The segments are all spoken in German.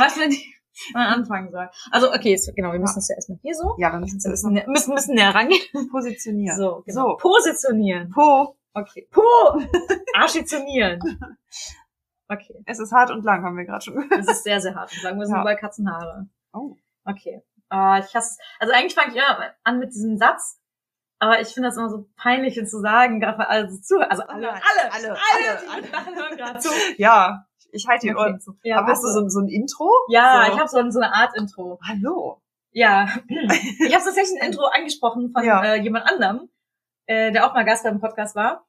weiß man nicht, man anfangen soll. Also, okay, so, genau, wir müssen das ja erstmal hier so. Ja, wir müssen es müssen, nä- müssen, müssen näher rangehen. positionieren. So, genau. So. Positionieren. Po. Okay. Po! Architionieren. Okay. Es ist hart und lang, haben wir gerade schon gehört. Das ist sehr, sehr hart. Sagen wir sind Ja. überall Katzenhaare. Oh. Okay. Ah, ich hasse es. Also eigentlich fange ich immer an mit diesem Satz, aber ich finde das immer so peinlich, ihn zu sagen, gerade alle zu, also alle, Nein, alle, alle, alle, alle, die alle hören gerade zu. Ja, ich halte die Okay. Ohren zu. Ja, Aber hast du so, ein- so ein Intro? Ja, so. ich habe so, so eine Art Intro. Hallo. Ja, ich habe tatsächlich ein Intro angesprochen von Ja. äh, jemand anderem, äh, der auch mal Gast beim Podcast war.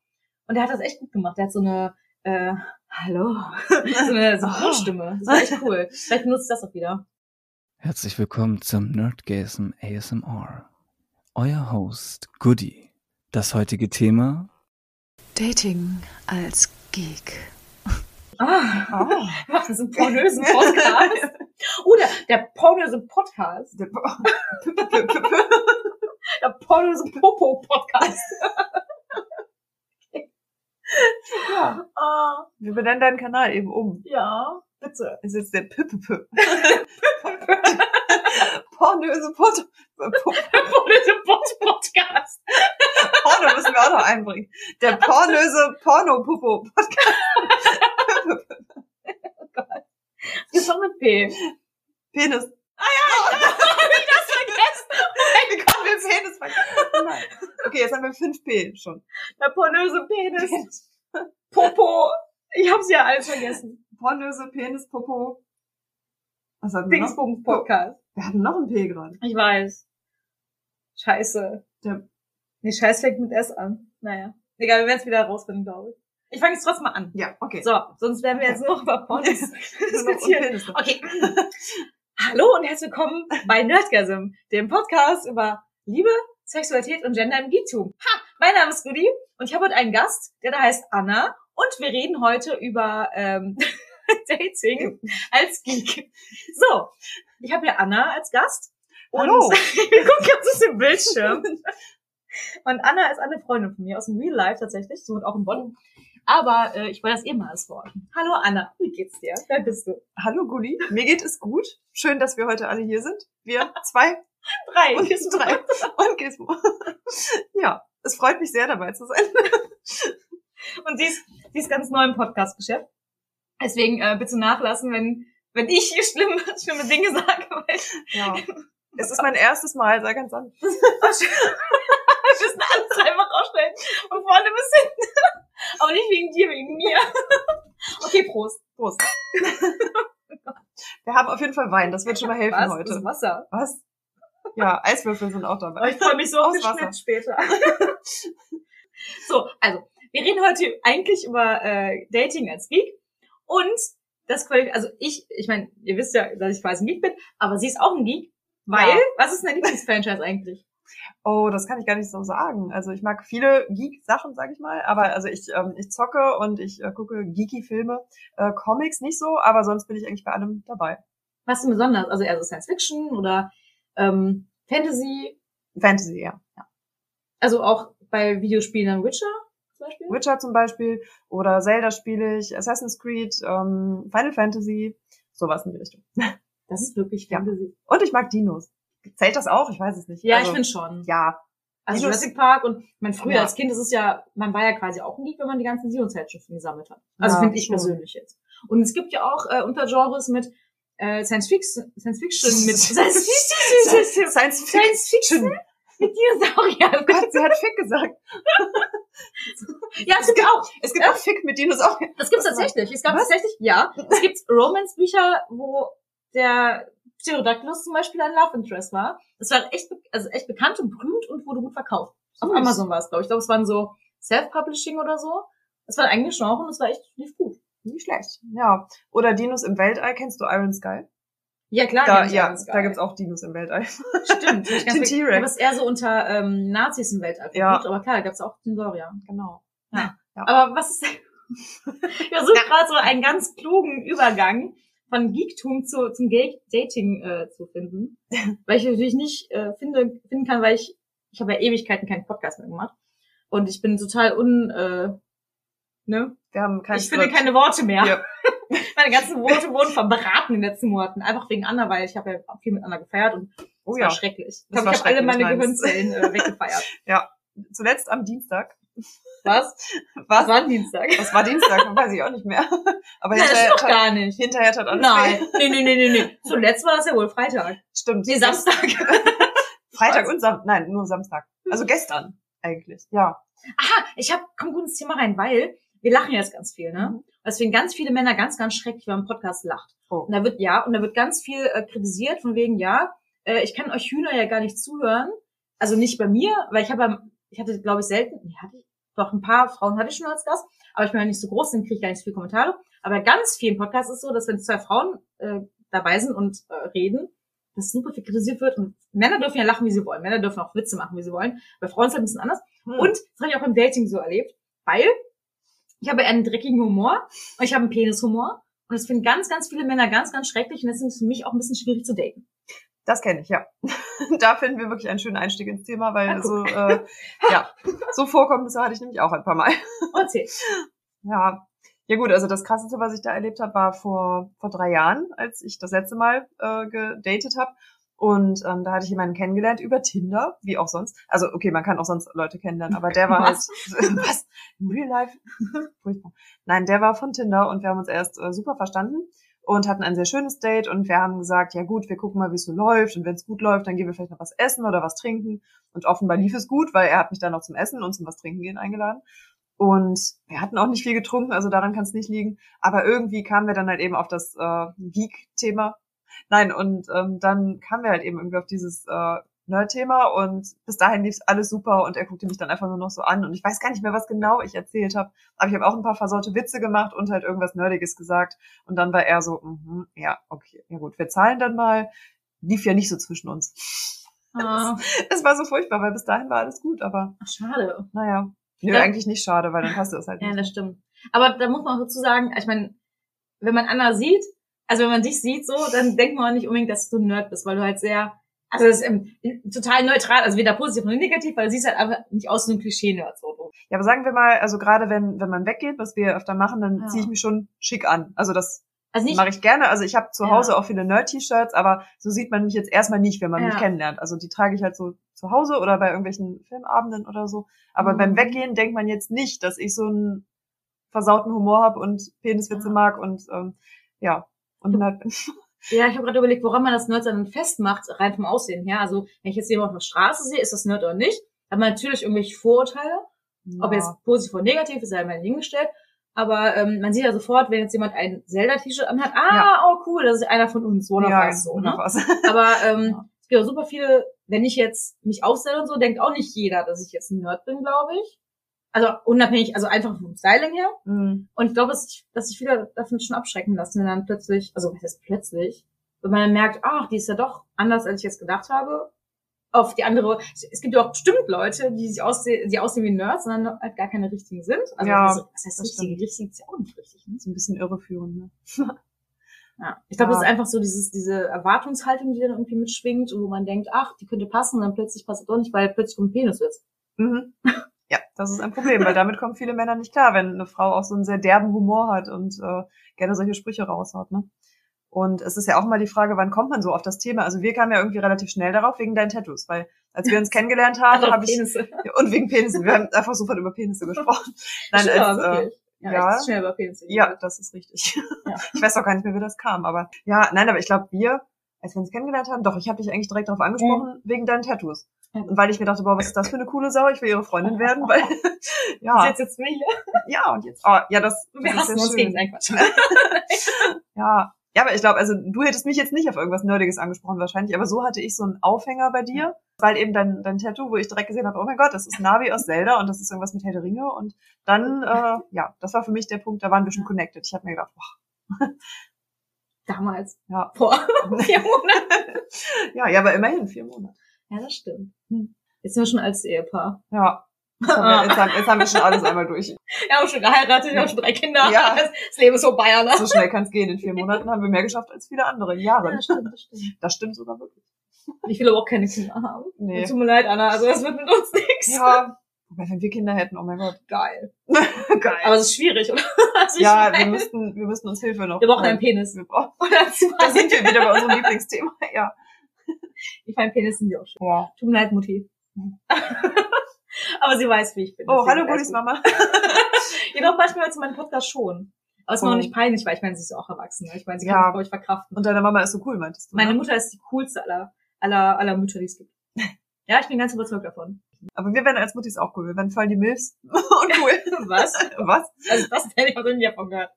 Und der hat das echt gut gemacht. Der hat so eine, äh, hallo, so eine Synchronstimme. Das war echt cool. Vielleicht benutze ich das auch wieder. Herzlich willkommen zum Nerdgasm ASMR. Euer Host Goody. Das heutige Thema Dating als Geek. Ah, Ah. machen so einen pornösen Podcast. Oh, der, pornöse Podcast. Der- Der pornöse Popo-Podcast. ja. Ah, Wir benennen deinen Kanal eben um. ja, bitte. Es ist der Püppepü. Pornöse Pot Pornöse Podcast. Porno müssen wir auch noch einbringen. Der pornöse Porno-Puppo-Podcast. Ist schon mit P. Penis. Hab ich das vergessen? Wie kommen wir Penis vergessen? Nein. Okay, jetzt haben wir 5P schon. Der pornöse Penis. Popo. Ich hab's ja alles vergessen. Pornöse Penis, Popo. Was hatten wir? Dingsbums Podcast. Wir hatten noch ein P gerade. Ich weiß. Scheiße. Der- Nee, Scheiß fängt mit S an. Naja. Egal, wir werden es wieder rausfinden, glaube ich. Ich fange jetzt trotzdem mal an. Ja, okay. So, sonst werden wir jetzt nur noch über Pornos diskutieren. Okay. Hallo und herzlich willkommen bei Nerdgasm, dem Podcast über Liebe, Sexualität und Gender im Geektum. Ha! Mein Name ist Rudi und ich habe heute einen Gast, der da heißt Anna und wir reden heute über ähm, Dating als Geek. So, ich habe hier Anna als Gast. Und Hallo. wir gucken jetzt aus dem Bildschirm. Und Anna ist eine Freundin von mir aus dem Real Life tatsächlich. Sie wohnt auch in Bonn. Aber äh, ich wollte das ehemals Wort. Hallo Anna, wie geht's dir? Wer bist du? Hallo Gulli, mir geht es gut. Schön, dass wir heute alle hier sind. Wir zwei Drei. und drei und Gizmo. Ja, es freut mich sehr dabei zu sein. Und sie ist, sie ist ganz neu im Podcast-Geschäft. Deswegen äh, bitte nachlassen, wenn, wenn ich hier schlimme, schlimme Dinge sage. Weil Ja. Es ist mein erstes Mal, sei ganz an. wir müssen alles einfach rausstellen. Von vorne bis hinten. Aber nicht wegen dir, wegen mir. Okay, Prost. Prost. Wir haben auf jeden Fall Wein, das wird schon mal helfen Was? heute. Das ist Wasser. Was? Ja, Eiswürfel sind auch Aber dabei. ich freue mich so auf Aus den Wasser. Schnitt später. so, also, wir reden heute eigentlich über äh, Dating als Geek und das Quali also ich, ich meine, ihr wisst ja, dass ich quasi ein Geek bin, aber sie ist auch ein Geek, weil, Ja. was ist dein Lieblingsfranchise eigentlich? Oh, das kann ich gar nicht so sagen. Also ich mag viele Geek-Sachen, sag ich mal, aber also ich, ähm, ich zocke und ich äh, gucke Geeky-Filme, äh, Comics nicht so, aber sonst bin ich eigentlich bei allem dabei. Was denn besonders? Also eher so Science Fiction oder ähm, Fantasy, Fantasy, ja. ja. also auch bei Videospielen dann Witcher zum Beispiel? Witcher zum Beispiel oder Zelda spiele ich, Assassin's Creed, ähm, Final Fantasy, sowas in die Richtung. Das ist wirklich Ja. Fantasy. Und ich mag Dinos. Zählt das auch? Ich weiß es nicht. Ja, also, ich finde schon. Ja, Also Jurassic Park und mein früher Ja. als Kind ist es ja, man war ja quasi auch ein Geek, wenn man die ganzen Dino-Zeitschriften gesammelt hat. Also Ja, finde ich schon. persönlich jetzt. Und es gibt ja auch äh, Untergenres mit äh, Science Fiction, Science Fiction mit Science Fiction, Science Science Fiction mit Dinosauriern. Oh Gott, sie hat Fick gesagt. Ja, es gibt auch. Es gibt auch Fick mit Dinosauriern. Das gibt's tatsächlich. Es gab Was? tatsächlich, ja. Es gibt Romance-Bücher, wo der Pterodactylus zum Beispiel ein Love Interest war. Das war echt, also echt bekannt und berühmt und wurde gut verkauft. Auf Süß. Amazon war es, glaube ich. Ich glaube, es waren so Self-Publishing oder so. Das war eigentlich Genre und es war echt lief gut. Nicht schlecht. Ja. Oder Dinos im Weltall. Kennst du Iron Sky? Ja, klar. Da, ja, da gibt's auch Dinos im Weltall. Stimmt. Den. T-Rex. Aber es ist eher so unter ähm, Nazis im Weltall Ja. Aber klar, da gab's auch Dinosaurier. Genau. Ja. Ja. Aber was ist Ich versuche gerade so einen ganz klugen Übergang von Geektum zu, zum Dating äh, zu finden. weil ich natürlich nicht äh, finde, finden kann, weil ich, ich habe ja Ewigkeiten keinen Podcast mehr gemacht. Und ich bin total un, äh, ne? Wir haben kein ich finde Skript. keine Worte mehr. Ja. Meine ganzen Worte wurden verbraten in den letzten Monaten. Einfach wegen Anna, weil ich habe ja viel mit Anna gefeiert und Oh das ja. war schrecklich. Ich Das glaube, war ich habe alle meine. Gehirnzellen äh, weggefeiert. Ja. Zuletzt am Dienstag. Was? Was? Das war Dienstag. Das war Dienstag, weiß ich auch nicht mehr. Aber Nein, das hinterher, doch gar nicht. hinterher hat alles Nein, nee, nee, nee, nee, nee. Zuletzt war das ja wohl Freitag. Stimmt. Nee, Samstag. Freitag und Samstag. Nein, nur Samstag. Also gestern eigentlich. Ja. Aha, ich habe, komm gut ins Thema rein, weil wir lachen jetzt ganz viel, ne? Mhm. Deswegen ganz viele Männer ganz, ganz schrecklich, wenn man im Podcast lacht. Oh. Und da wird, ja, und da wird ganz viel äh, kritisiert, von wegen, ja, äh, ich kann euch Hühner ja gar nicht zuhören. Also nicht bei mir, weil ich habe, ja- ich hatte, glaube ich, selten, nee, hatte ich, doch ein paar Frauen hatte ich schon als Gast, aber ich bin ja nicht so groß, dann kriege ich gar nicht so viele Kommentare. Aber bei ganz vielen Podcasts ist es so, dass wenn zwei Frauen äh, dabei sind und äh, reden, dass super viel kritisiert wird und Männer dürfen ja lachen, wie sie wollen. Männer dürfen auch Witze machen, wie sie wollen. Bei Frauen ist es halt ein bisschen anders. Hm. Und das habe ich auch beim Dating so erlebt, weil ich habe einen dreckigen Humor und ich habe einen Penishumor. Und das finden ganz, ganz viele Männer ganz, ganz schrecklich. Und deswegen ist es für mich auch ein bisschen schwierig zu daten. Das kenne ich, ja. da finden wir wirklich einen schönen Einstieg ins Thema, weil guck. so, äh, ja, so Vorkommnisse hatte ich nämlich auch ein paar Mal. Erzähl. Ja. Ja gut, also das krasseste, was ich da erlebt habe, war vor, vor drei Jahren, als ich das letzte Mal äh, gedatet habe. Und ähm, da hatte ich jemanden kennengelernt über Tinder, wie auch sonst. Also okay, man kann auch sonst Leute kennenlernen, aber der war Was? halt was Real Life. Furchtbar. Nein, der war von Tinder und wir haben uns erst äh, super verstanden und hatten ein sehr schönes Date und wir haben gesagt, ja gut, wir gucken mal, wie es so läuft und wenn es gut läuft, dann gehen wir vielleicht noch was essen oder was trinken. Und offenbar lief es gut, weil er hat mich dann noch zum Essen und zum was trinken gehen eingeladen. Und wir hatten auch nicht viel getrunken, also daran kann es nicht liegen. Aber irgendwie kamen wir dann halt eben auf das äh, Geek-Thema. Nein, und ähm, dann kamen wir halt eben irgendwie auf dieses äh, Nerd-Thema und bis dahin lief alles super und er guckte mich dann einfach nur noch so an und ich weiß gar nicht mehr, was genau ich erzählt habe, aber ich habe auch ein paar versaute Witze gemacht und halt irgendwas Nerdiges gesagt und dann war er so, mhm, ja, okay, ja gut, wir zahlen dann mal. Lief ja nicht so zwischen uns. Ah, Es war so furchtbar, weil bis dahin war alles gut, aber ach, schade. naja. Nö, Ja. eigentlich nicht schade, weil dann passt es halt Ja, nicht. das stimmt. Aber da muss man auch dazu sagen, ich meine, wenn man Anna sieht, also wenn man dich sieht so, dann denkt man auch nicht unbedingt, dass du ein Nerd bist, weil du halt sehr, also das ist ähm, total neutral, also weder positiv noch negativ, weil du siehst halt einfach nicht aus wie so ein Klischee-Nerd. So. Ja, aber sagen wir mal, also gerade wenn, wenn man weggeht, was wir öfter machen, dann Ja. ziehe ich mich schon schick an. Also das Also mache ich gerne. Also ich habe zu Ja. Hause auch viele Nerd-T-Shirts, aber so sieht man mich jetzt erstmal nicht, wenn man mich Ja. kennenlernt. Also die trage ich halt so zu Hause oder bei irgendwelchen Filmabenden oder so. Aber Mhm. beim Weggehen denkt man jetzt nicht, dass ich so einen versauten Humor habe und Peniswitze Ja. mag und ähm, ja, und Nerd bin. ja, ich habe gerade überlegt, woran man das Nerd dann festmacht, rein vom Aussehen her. Also wenn ich jetzt jemanden auf der Straße sehe, ist das Nerd oder nicht? Hat man natürlich irgendwelche Vorurteile. Ob Ja. jetzt positiv oder negativ, ist ja immer hingestellt. Aber ähm, man sieht ja sofort, wenn jetzt jemand ein Zelda-T-Shirt anhat, ah, Ja. oh cool, das ist einer von uns, one of ja, us, so, ne? us. Aber ähm, Ja. es gibt auch super viele, wenn ich jetzt mich aufstelle und so, denkt auch nicht jeder, dass ich jetzt ein Nerd bin, glaube ich. Also unabhängig, also einfach vom Styling her. Mhm. Und ich glaube, dass sich dass sich viele davon schon abschrecken lassen, wenn dann plötzlich, also was heißt plötzlich, wenn man dann merkt, ach, die ist ja doch anders, als ich jetzt gedacht habe. Auf die andere, es gibt ja auch bestimmt Leute, die sich aussehen, die aussehen wie Nerds, sondern halt gar keine richtigen sind. Also Ja, was heißt das richtige? Richtig ist ja auch nicht richtig. Ne? So ein bisschen irreführend, ne? Ja. Ich glaube, Ja. das ist einfach so dieses, diese Erwartungshaltung, die dann irgendwie mitschwingt und wo man denkt, ach, die könnte passen und dann plötzlich passt es doch nicht, weil plötzlich kommt ein Penis wird. Mhm. Ja, das ist ein Problem, weil damit kommen viele Männer nicht klar, wenn eine Frau auch so einen sehr derben Humor hat und äh, gerne solche Sprüche raushaut. Ne? Und es ist ja auch mal die Frage, wann kommt man so auf das Thema? Also wir kamen ja irgendwie relativ schnell darauf wegen deinen Tattoos, weil als wir uns kennengelernt haben, Also habe ich Penisse. und wegen Penisse, wir haben einfach sofort über Penisse gesprochen. Nein, Stimmt, als, äh. Ja, ja. schnell über Penisse. ja, das ist richtig. Ja. Ich weiß auch gar nicht mehr, wie das kam, aber ja, nein, aber ich glaube, wir, als wir uns kennengelernt haben, doch, ich habe dich eigentlich direkt darauf angesprochen, wegen deinen Tattoos. Weil ich mir dachte, boah, was ist das für eine coole Sau, ich will ihre Freundin werden, weil, ja, ist jetzt mich. ja, und jetzt, oh, ja, das, Wir das ist hassen uns schön. gegen Quatsch. Ja. Ja, aber ich glaube, also du hättest mich jetzt nicht auf irgendwas Nerdiges angesprochen wahrscheinlich, aber so hatte ich so einen Aufhänger bei dir, weil eben dein, dein Tattoo, wo ich direkt gesehen habe, oh mein Gott, das ist Navi aus Zelda und das ist irgendwas mit Herr der Ringe und dann, äh, ja, das war für mich der Punkt, da waren wir schon connected. Ich habe mir gedacht, boah, Damals. ja, Vor vier Monaten. ja, ja, aber immerhin vier Monate. Ja, das stimmt. Hm. Jetzt sind wir schon als Ehepaar. Ja. Jetzt haben, wir, jetzt, haben, jetzt haben wir schon alles einmal durch. Wir haben schon geheiratet, wir haben schon drei Kinder. Ja. Das Leben ist vorbei, ne? So schnell kann es gehen. In vier Monaten haben wir mehr geschafft als viele andere Jahre. das stimmt, das stimmt. Das stimmt sogar wirklich. Ich will aber auch keine Kinder haben. Nee. Tut mir leid, Anna, also das wird mit uns nichts. Ja, Wobei, wenn wir Kinder hätten, oh mein Gott. Geil. Geil. Aber es ist schwierig, oder? Also ja, wir meine, müssten, wir müssten uns Hilfe noch. wir brauchen einen. Penis. Wir brauchen, da sind wir wieder bei unserem Lieblingsthema. Ja. Ich meine, Penis sind ja auch schön. ja. Tut mir leid, Mutti. Aber sie weiß, wie ich bin. Oh, hallo, alles Gudis gut. Mama. Jedoch manchmal hört sie meinen Podcast schon. Aber es ist mir auch nicht peinlich, weil ich meine, sie ist auch erwachsen. ne? Ich meine, sie Ja. kann glaube ich, verkraften. Und deine Mama ist so cool, meintest du? Meine ne? Mutter ist die coolste aller, aller, aller Mütter, die es gibt. Ja, ich bin ganz überzeugt davon. Aber wir werden als Muttis auch cool. Wir werden voll die Milfs. Und cool. Was? Was? Also das hätte ich auch davon gehört.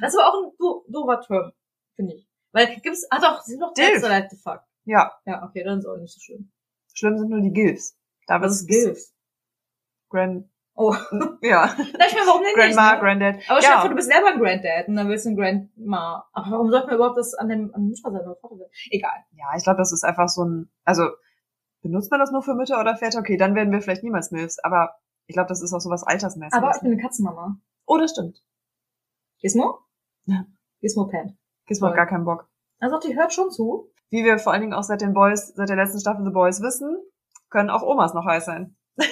Das war auch ein do doofer Term, finde ich. Weil gibt's, ah doch, sie sind noch Dilf. Like the fuck. Ja. Ja, okay, dann ist auch nicht so schlimm. Schlimm sind nur die Gilfs. Da Was ist Gilf? Grand, Oh. ja. Na, ich meine, warum denn nicht? Grandma, Ne? Granddad. Aber stell dir ja. vor, du bist selber ein Granddad und dann willst du ein Grandma. Aber warum sollte man überhaupt das an dem, an Mutter sein oder Vater sein? Egal. Ja, ich glaube, das ist einfach so ein, also, benutzt man das nur für Mütter oder Väter? Okay, dann werden wir vielleicht niemals Milfs, aber ich glaube, das ist auch sowas Altersmäßiges. Aber ich bin eine Katzenmama. oh, das stimmt. Gizmo? Ja. Gizmo pennt. Gizmo hat gar keinen Bock. Also die hört schon zu. Wie wir vor allen Dingen auch seit den Boys, seit der letzten Staffel The Boys wissen, können auch Omas noch heiß sein.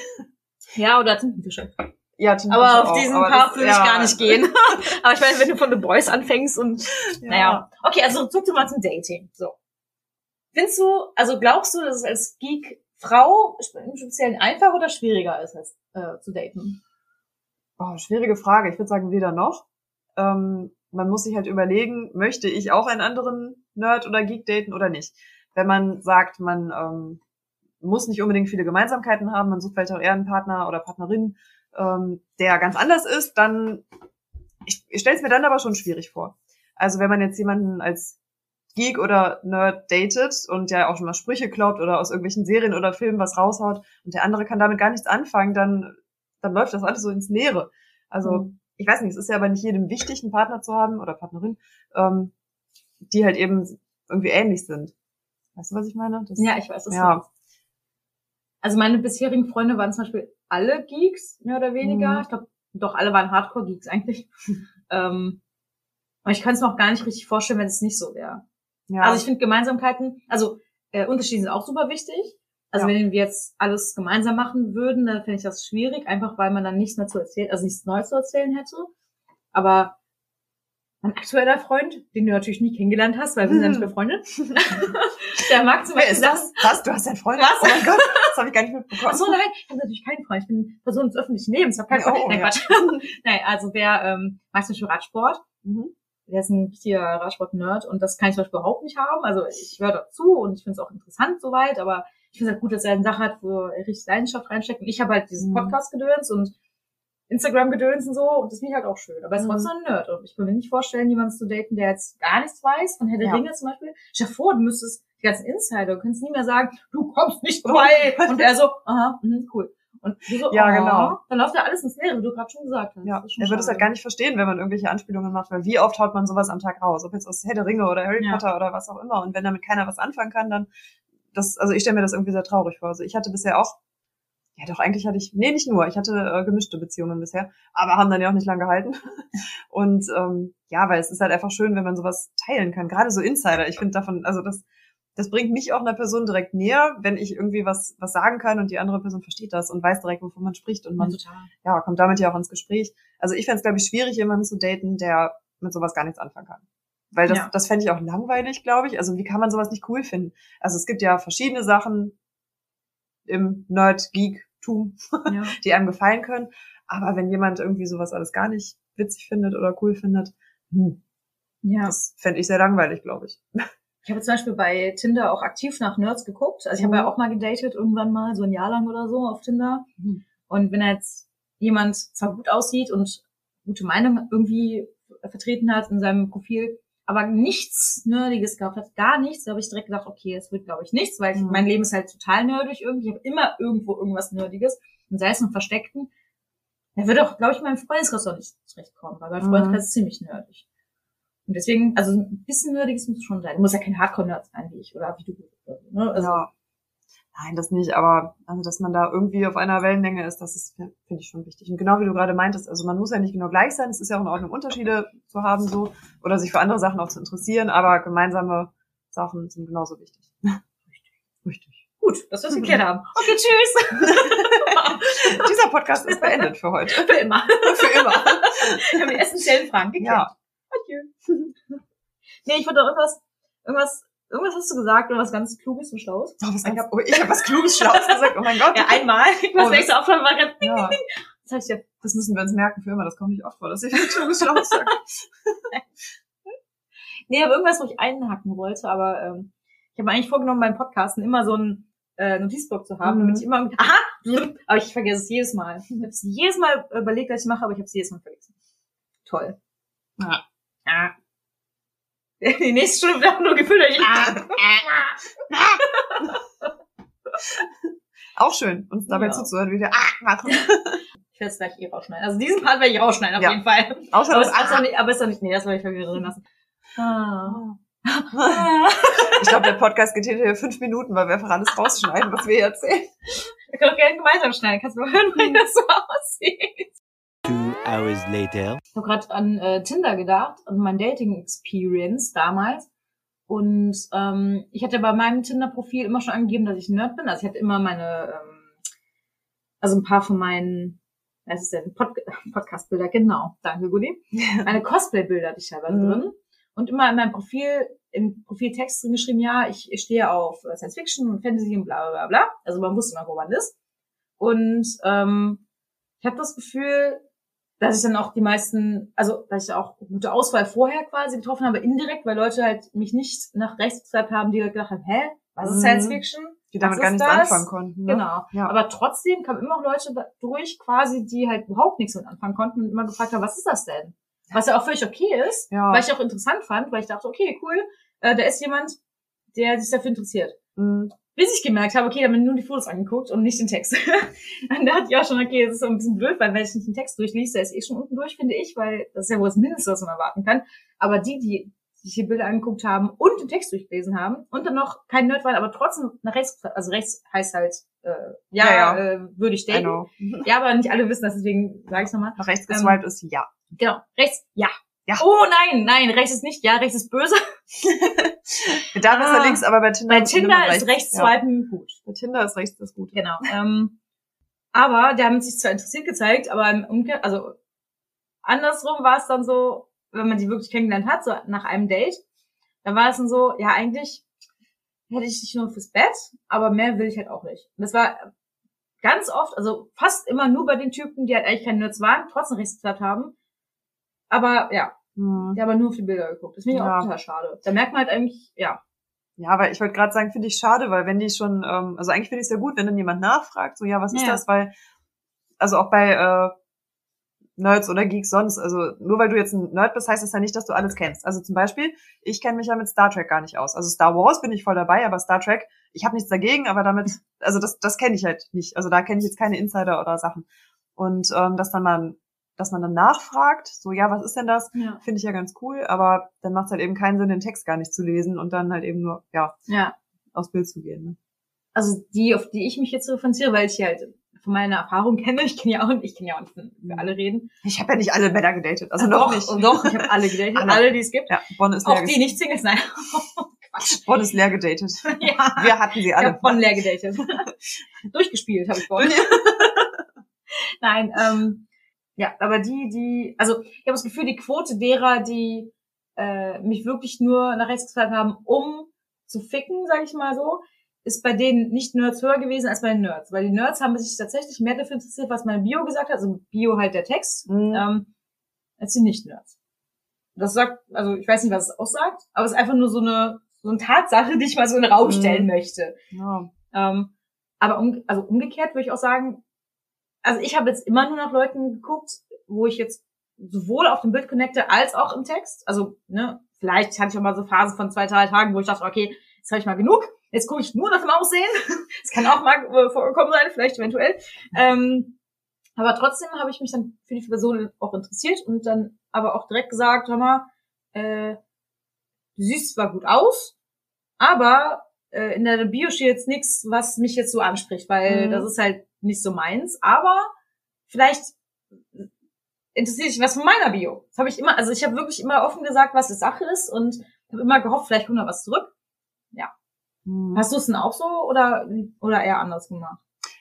Ja, oder Tintenfische. Ja, Tim Aber auf auch, diesen Part will ich ja. gar nicht gehen. Aber ich meine, wenn du von The Boys anfängst und Ja. Naja, okay, also zurück mal zum Dating. So. Findest du, also glaubst du, dass es als Geek Frau im Speziellen einfach oder schwieriger ist, als äh, zu daten? Oh, schwierige Frage. Ich würde sagen, weder noch. Ähm, man muss sich halt überlegen, möchte ich auch einen anderen Nerd oder Geek daten oder nicht? Wenn man sagt, man ähm, muss nicht unbedingt viele Gemeinsamkeiten haben, man sucht vielleicht auch eher einen Partner oder Partnerin, ähm, der ganz anders ist, dann ich, ich stelle es mir dann aber schon schwierig vor. Also wenn man jetzt jemanden als Geek oder Nerd datet und der auch schon mal Sprüche glaubt oder aus irgendwelchen Serien oder Filmen was raushaut und der andere kann damit gar nichts anfangen, dann, dann läuft das alles so ins Leere. Also Mhm. ich weiß nicht, es ist ja aber nicht jedem wichtig, einen Partner zu haben oder Partnerin, ähm, die halt eben irgendwie ähnlich sind. Weißt du, was ich meine? Das, Ja, ich weiß das. Ja. Ja. Also meine bisherigen Freunde waren zum Beispiel alle Geeks, mehr oder weniger. Mhm. Ich glaube, doch alle waren Hardcore-Geeks eigentlich. ähm, aber ich kann es mir auch gar nicht richtig vorstellen, wenn es nicht so wäre. ja. Also ich finde Gemeinsamkeiten, also äh, Unterschiede sind auch super wichtig. Also Ja. wenn wir jetzt alles gemeinsam machen würden, dann fände ich das schwierig, einfach weil man dann nichts mehr zu erzählen, also nichts Neues zu erzählen hätte. Aber mein aktueller Freund, den du natürlich nie kennengelernt hast, weil wir sind ja nicht befreundet, der mag zum Wer Beispiel ist das? Was? Du hast einen Freund? Was? Oh mein Gott, das habe ich gar nicht mitbekommen. Ach so, nein, ich habe natürlich keinen Freund. Ich bin Person des öffentlichen Lebens. Ich habe keinen Oh, Freund. Nein, ja. Quatsch. nein, also der ähm, mag zum Beispiel Radsport. Mhm. Der ist ein richtiger Radsport-Nerd und das kann ich zum Beispiel überhaupt nicht haben. Also ich höre dazu und ich finde es auch interessant soweit, aber ich finde es halt gut, dass er eine Sache hat, wo er richtig Leidenschaft reinsteckt. Und ich habe halt diesen Mhm. Podcast-Gedöns und Instagram-Gedöns und so und das finde ich halt auch schön. Aber er ist Mhm. trotzdem ein Nerd und ich kann mir nicht vorstellen, jemanden zu daten, der jetzt gar nichts weiß von Herr der Ja. Ringe zum Beispiel. Stell dir vor, du müsstest die ganzen Insider, du kannst nie mehr sagen, du kommst nicht vorbei. und er so, aha, mh, cool. Und du so, Ja, oh, genau. Dann läuft ja alles ins Leere, wie du gerade schon gesagt hast. Ja, er würde es halt gar nicht verstehen, wenn man irgendwelche Anspielungen macht, weil wie oft haut man sowas am Tag raus? Ob jetzt aus Herr der Ringe oder Harry Ja. Potter oder was auch immer. Und wenn damit keiner was anfangen kann, dann, das, also ich stelle mir das irgendwie sehr traurig vor. Also ich hatte bisher auch, ja doch, eigentlich hatte ich, nee, nicht nur, ich hatte äh, gemischte Beziehungen bisher, aber haben dann ja auch nicht lange gehalten. Und ähm, ja, weil es ist halt einfach schön, wenn man sowas teilen kann. Gerade so Insider, ich finde davon, also das, das bringt mich auch einer Person direkt näher, wenn ich irgendwie was, was sagen kann und die andere Person versteht das und weiß direkt, wovon man spricht und man Ja, total. ja, kommt damit ja auch ins Gespräch. Also ich fände es, glaube ich, schwierig, jemanden zu daten, der mit sowas gar nichts anfangen kann. Weil das, Ja. das fände ich auch langweilig, glaube ich. Also wie kann man sowas nicht cool finden? Also es gibt ja verschiedene Sachen im Nerd-Geek-Tum, Ja. die einem gefallen können. Aber wenn jemand irgendwie sowas alles gar nicht witzig findet oder cool findet, hm, ja. das fände ich sehr langweilig, glaube ich. Ich habe zum Beispiel bei Tinder auch aktiv nach Nerds geguckt. Also ich habe Mhm. ja auch mal gedatet, irgendwann mal, so ein Jahr lang oder so auf Tinder. Mhm. Und wenn jetzt jemand zwar gut aussieht und gute Meinung irgendwie vertreten hat in seinem Profil, aber nichts Nerdiges gehabt hat, gar nichts, da habe ich direkt gedacht, okay, es wird, glaube ich, nichts, weil ich, Mhm. mein Leben ist halt total nerdig irgendwie. Ich habe immer irgendwo irgendwas Nerdiges. Und sei es nur Versteckten. Da würde auch, glaube ich, mein Freundeskreis auch nicht zurechtkommen, weil mein Mhm. Freundeskreis ist ziemlich nerdig. Und deswegen, also ein bisschen nerdiges muss es schon sein. Du musst ja kein Hardcore-Nerd sein wie ich oder wie du. Ne? Also, ja. Nein, das nicht, aber also, dass man da irgendwie auf einer Wellenlänge ist, das ist, finde ich schon wichtig. Und genau wie du gerade meintest, also man muss ja nicht genau gleich sein, es ist ja auch in Ordnung, Unterschiede zu haben so oder sich für andere Sachen auch zu interessieren, aber gemeinsame Sachen sind genauso wichtig. Richtig. Richtig. Gut, dass wir es geklärt haben. Okay, tschüss. Dieser Podcast ist beendet für heute. Für immer. Für immer. Wir haben die essentiellen Fragen geklärt. Ja. Adieu. Nee, ich wollte irgendwas, irgendwas, irgendwas hast du gesagt, irgendwas ganz Kluges und Schlaues. Oh, was Ich ganz, oh, ich habe was Kluges, Schlaues gesagt. Oh mein Gott. Ja, einmal. Das Oh, nächste Aufnahme war gerade, Ja, das heißt ja, das müssen wir uns merken für immer. Das kommt nicht oft vor, dass ich was Kluges, Schlaues sage. nee, aber irgendwas, wo ich einhaken wollte, aber ähm, ich habe mir eigentlich vorgenommen, beim Podcasten immer so ein äh, Notizblock zu haben, Mhm. damit ich immer, aha, aber ich vergesse es jedes Mal. Ich habe es jedes Mal überlegt, was ich mache, aber ich habe es jedes Mal vergessen. Toll. Ja. Ah. Die nächste Stunde wird auch nur gefühlt, ich, ah, ah. Auch schön, uns dabei Ja. zuzuhören, wie wir ah machen. Ich werde es gleich eh rausschneiden. Also diesen Part werde ich rausschneiden, auf Ja. jeden Fall. Außer Aber das ist ah. auch nicht, aber ist auch nicht, nee, das soll ich wieder drin lassen. Ah. Ich glaube, der Podcast geht hinterher fünf Minuten, weil wir einfach alles rausschneiden, was wir hier erzählen. Wir können auch gerne gemeinsam schneiden. Kannst du mal hören, wie das so aussieht? Two hours later. Ich habe gerade an äh, Tinder gedacht und mein Dating-Experience damals. Und ähm, ich hatte bei meinem Tinder-Profil immer schon angegeben, dass ich ein Nerd bin. Also ich hatte immer meine, ähm, also ein paar von meinen, was ist denn, Pod Podcast-Bilder, genau, danke Gudi. Meine Cosplay-Bilder hatte ich teilweise Mhm. drin. Und immer in meinem Profil, im Profiltext drin geschrieben, ja, ich, ich stehe auf äh, Science Fiction und Fantasy und bla bla bla bla. Also man wusste immer, wo man ist. Und ähm, ich habe das Gefühl, dass ich dann auch die meisten, also dass ich auch gute Auswahl vorher quasi getroffen habe, indirekt, weil Leute halt mich nicht nach rechts geswiped haben, die halt gedacht haben, hä, was ist Mhm. Science Fiction? Die damit gar nichts anfangen konnten. Ne? Genau. Ja. Aber trotzdem kamen immer auch Leute durch, quasi, die halt überhaupt nichts mit anfangen konnten und immer gefragt haben, was ist das denn? Was ja auch völlig okay ist, Ja. weil ich auch interessant fand, weil ich dachte, okay, cool, äh, da ist jemand, der sich dafür interessiert. Mhm. Bis ich gemerkt habe, okay, da haben wir nur die Fotos angeguckt und nicht den Text. und da hatte ich auch schon, okay, das ist so ein bisschen blöd, weil wenn ich nicht den Text durchliest, der ist eh schon unten durch, finde ich, weil das ist ja wohl das Mindeste, was man erwarten kann. Aber die, die sich die Bilder angeguckt haben und den Text durchgelesen haben und dann noch kein Nerd waren, aber trotzdem nach rechts, also rechts heißt halt, äh, ja, Ja, ja. Äh, würde ich daten. know. Ja, aber nicht alle wissen das, deswegen sage ich nochmal. Nach rechts Ähm, geswiped ist ja. Genau, rechts, ja. Ja. Oh nein, nein, rechts ist nicht, ja, rechts ist böse. Da ist er Ah. links, aber bei Tinder, Bei Tinder ist rechts Ja. swipen gut. Bei Tinder ist rechts das Gute. Genau. Ähm, aber der haben sich zwar interessiert gezeigt, aber im Umkehr, also andersrum war es dann so, wenn man die wirklich kennengelernt hat, so nach einem Date, dann war es dann so, ja, eigentlich hätte ich dich nur fürs Bett, aber mehr will ich halt auch nicht. Und das war ganz oft, also fast immer nur bei den Typen, die halt eigentlich keine Nerds waren, trotzdem Rechtsblatt haben. Aber ja, Mhm. die haben halt nur auf die Bilder geguckt. Das finde ich Ja. auch total schade. Da merkt man halt eigentlich, ja, Ja, aber ich wollte gerade sagen, finde ich schade, weil wenn die schon, ähm, also eigentlich finde ich es ja gut, wenn dann jemand nachfragt, so ja, was ist Ja. das, weil, also auch bei äh, Nerds oder Geeks sonst, also nur weil du jetzt ein Nerd bist, heißt das ja nicht, dass du alles kennst. Also zum Beispiel, ich kenne mich ja mit Star Trek gar nicht aus. Also Star Wars bin ich voll dabei, aber Star Trek, ich habe nichts dagegen, aber damit, also das, das kenne ich halt nicht. Also da kenne ich jetzt keine Insider oder Sachen. Und ähm, dass dann man, dass man dann nachfragt, so ja, was ist denn das? ja, Finde ich ja ganz cool, aber dann macht es halt eben keinen Sinn, den Text gar nicht zu lesen und dann halt eben nur, ja, ja. aufs Bild zu gehen. Ne? also die, auf die ich mich jetzt referenziere, weil ich die halt von meiner Erfahrung kenne, ich kenne ja auch, ich kann ja auch nicht für alle reden. Ich habe ja nicht alle Männer gedatet, also noch doch, nicht. Doch, ich habe alle gedatet, Alle. alle, die es gibt. Ja, Bonn ist leer, Auch die nicht Singles, nein. Bonn ist leer gedatet. ja, Wir hatten sie ich alle. habe von leer gedatet. Durchgespielt habe ich vorhin. nein, ähm, ja, aber die, die, also ich habe das Gefühl, die Quote derer, die äh, mich wirklich nur nach rechts gefragt haben, um zu ficken, sage ich mal so, ist bei denen nicht Nerds höher gewesen als bei den Nerds. Weil die Nerds haben sich tatsächlich mehr dafür interessiert, was meine Bio gesagt hat, also Bio halt der Text, Mhm. ähm, als die Nicht-Nerds. Das sagt, also ich weiß nicht, was es aussagt, aber es ist einfach nur so eine, so eine Tatsache, die ich mal so in den Raum Mhm. stellen möchte. Ja. Ähm, aber um, also umgekehrt würde ich auch sagen, also ich habe jetzt immer nur nach Leuten geguckt, wo ich jetzt sowohl auf dem Bild connecte als auch im Text. Also, ne, vielleicht hatte ich auch mal so Phasen von zwei, drei Tagen, wo ich dachte, okay, jetzt habe ich mal genug. Jetzt gucke ich nur nach dem Aussehen. Das kann auch mal äh, vorgekommen sein, vielleicht eventuell. Ähm, aber trotzdem habe ich mich dann für die Person auch interessiert und dann aber auch direkt gesagt, hör mal, äh, du siehst zwar gut aus, aber äh, in der Bio steht jetzt nichts, was mich jetzt so anspricht, weil Mhm. das ist halt nicht so meins. Aber vielleicht interessiert sich was von meiner Bio. Das habe ich immer, also ich habe wirklich immer offen gesagt, was die Sache ist und habe immer gehofft, vielleicht kommt da was zurück. Ja. Hm. Hast du es denn auch so oder, oder eher anders gemacht?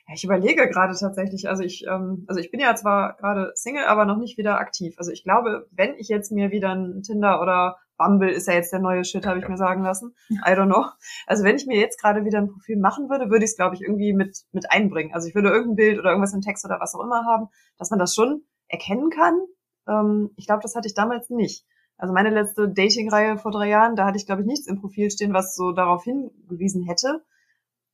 Ja, ich überlege gerade tatsächlich, also ich, ähm, also ich bin ja zwar gerade Single, aber noch nicht wieder aktiv. Also ich glaube, wenn ich jetzt mir wieder ein Tinder oder Bumble ist ja jetzt der neue Shit, habe ich mir sagen lassen. I don't know. Also wenn ich mir jetzt gerade wieder ein Profil machen würde, würde ich es, glaube ich, irgendwie mit, mit einbringen. Also ich würde irgendein Bild oder irgendwas im Text oder was auch immer haben, dass man das schon erkennen kann. Ähm, ich glaube, das hatte ich damals nicht. Also meine letzte Dating-Reihe vor drei Jahren, da hatte ich, glaube ich, nichts im Profil stehen, was so darauf hingewiesen hätte.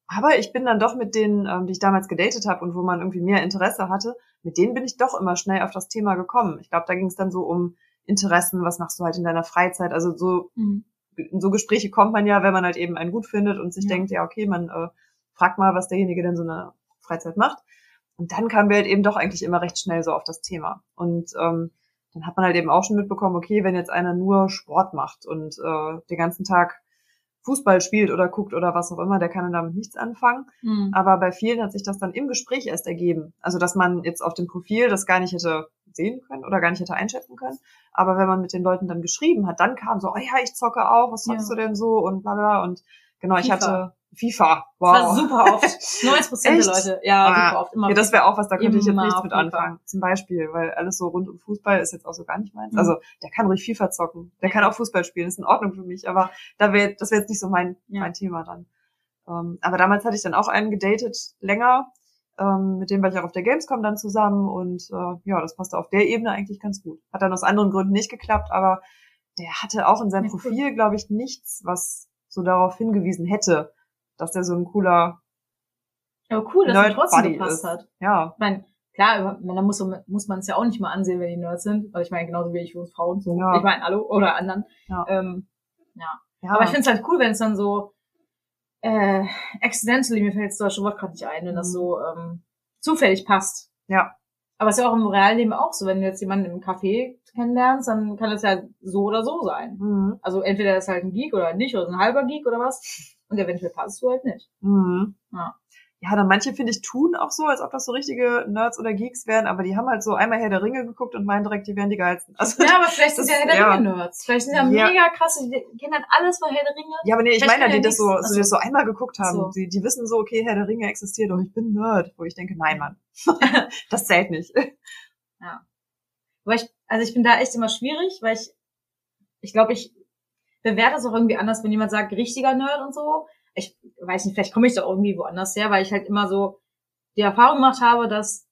Aber ich bin dann doch mit denen, ähm, die ich damals gedatet habe und wo man irgendwie mehr Interesse hatte, mit denen bin ich doch immer schnell auf das Thema gekommen. Ich glaube, da ging es dann so um Interessen, was machst du halt in deiner Freizeit? Also so Mhm. in so Gespräche kommt man ja, wenn man halt eben einen gut findet und sich Ja. denkt, ja, okay, man äh, fragt mal, was derjenige denn so in der Freizeit macht. Und dann kamen wir halt eben doch eigentlich immer recht schnell so auf das Thema. Und ähm, dann hat man halt eben auch schon mitbekommen, okay, wenn jetzt einer nur Sport macht und äh, den ganzen Tag Fußball spielt oder guckt oder was auch immer, der kann dann damit nichts anfangen. Mhm. Aber bei vielen hat sich das dann im Gespräch erst ergeben. Also, dass man jetzt auf dem Profil das gar nicht hätte sehen können oder gar nicht hätte einschätzen können. Aber wenn man mit den Leuten dann geschrieben hat, dann kam so, oh ja, ich zocke auch, was zockst Ja. du denn so und bla bla. Und genau, ich FIFA. hatte FIFA. Wow. Das war super oft. 90 Prozent der? Leute. Ja, Ah, super oft. Immer ja, das wäre auch was, da könnte ich jetzt nichts mit anfangen. Zum Beispiel, weil alles so rund um Fußball ist jetzt auch so gar nicht meins. Mhm. Also, der kann ruhig FIFA zocken. Der kann auch Fußball spielen, ist in Ordnung für mich. Aber da wäre, das wäre jetzt nicht so mein, Ja. mein Thema dann. Ähm, aber damals hatte ich dann auch einen gedatet, länger. Ähm, mit dem war ich auch auf der Gamescom dann zusammen und äh, ja, das passte auf der Ebene eigentlich ganz gut. Hat dann aus anderen Gründen nicht geklappt, aber der hatte auch in seinem. Profil, glaube ich, nichts, was so darauf hingewiesen hätte, dass der so ein cooler Aber cool, dass Nerd trotzdem Buddy gepasst ist. hat. Ja, Ich meine, klar, da muss, muss man es ja auch nicht mal ansehen, wenn die Nerds sind. Weil ich meine, genauso wie ich uns Frauen so. Ja. Ich meine, hallo, oder anderen. Ja. Ähm, ja. Aber ich finde es halt cool, wenn es dann so äh, accidentally, mir fällt das deutsche Wort gerade nicht ein, wenn das Mhm. so ähm, zufällig passt. Ja. Aber es ist ja auch im Realleben auch so, wenn du jetzt jemanden im Café kennenlernst, dann kann das ja so oder so sein. Mhm. Also entweder ist halt ein Geek oder nicht, oder ein halber Geek oder was. Und eventuell passt du halt nicht. Mhm. Ja. Ja, dann manche, finde ich, tun auch so, als ob das so richtige Nerds oder Geeks wären, aber die haben halt so einmal Herr der Ringe geguckt und meinen direkt, die wären die geilsten. Also, Ja, aber vielleicht sind ja Herr der ja. Ringe-Nerds. Vielleicht sind ja, Ja. mega krasse, die kennen halt alles von Herr der Ringe. ja, aber nee, ich Vielleicht meine, kann die ja das so, nichts- so, die das so einmal geguckt haben. So. Die, die wissen so, okay, Herr der Ringe existiert, doch ich bin Nerd. Wo ich denke, nein, Mann. das zählt nicht. Weil ich, also ich bin da echt immer schwierig, weil ich, ich glaube, ich bewerte es auch irgendwie anders, wenn jemand sagt, richtiger Nerd und so. Ich weiß nicht, vielleicht komme ich da irgendwie woanders her, weil ich halt immer so die Erfahrung gemacht habe, dass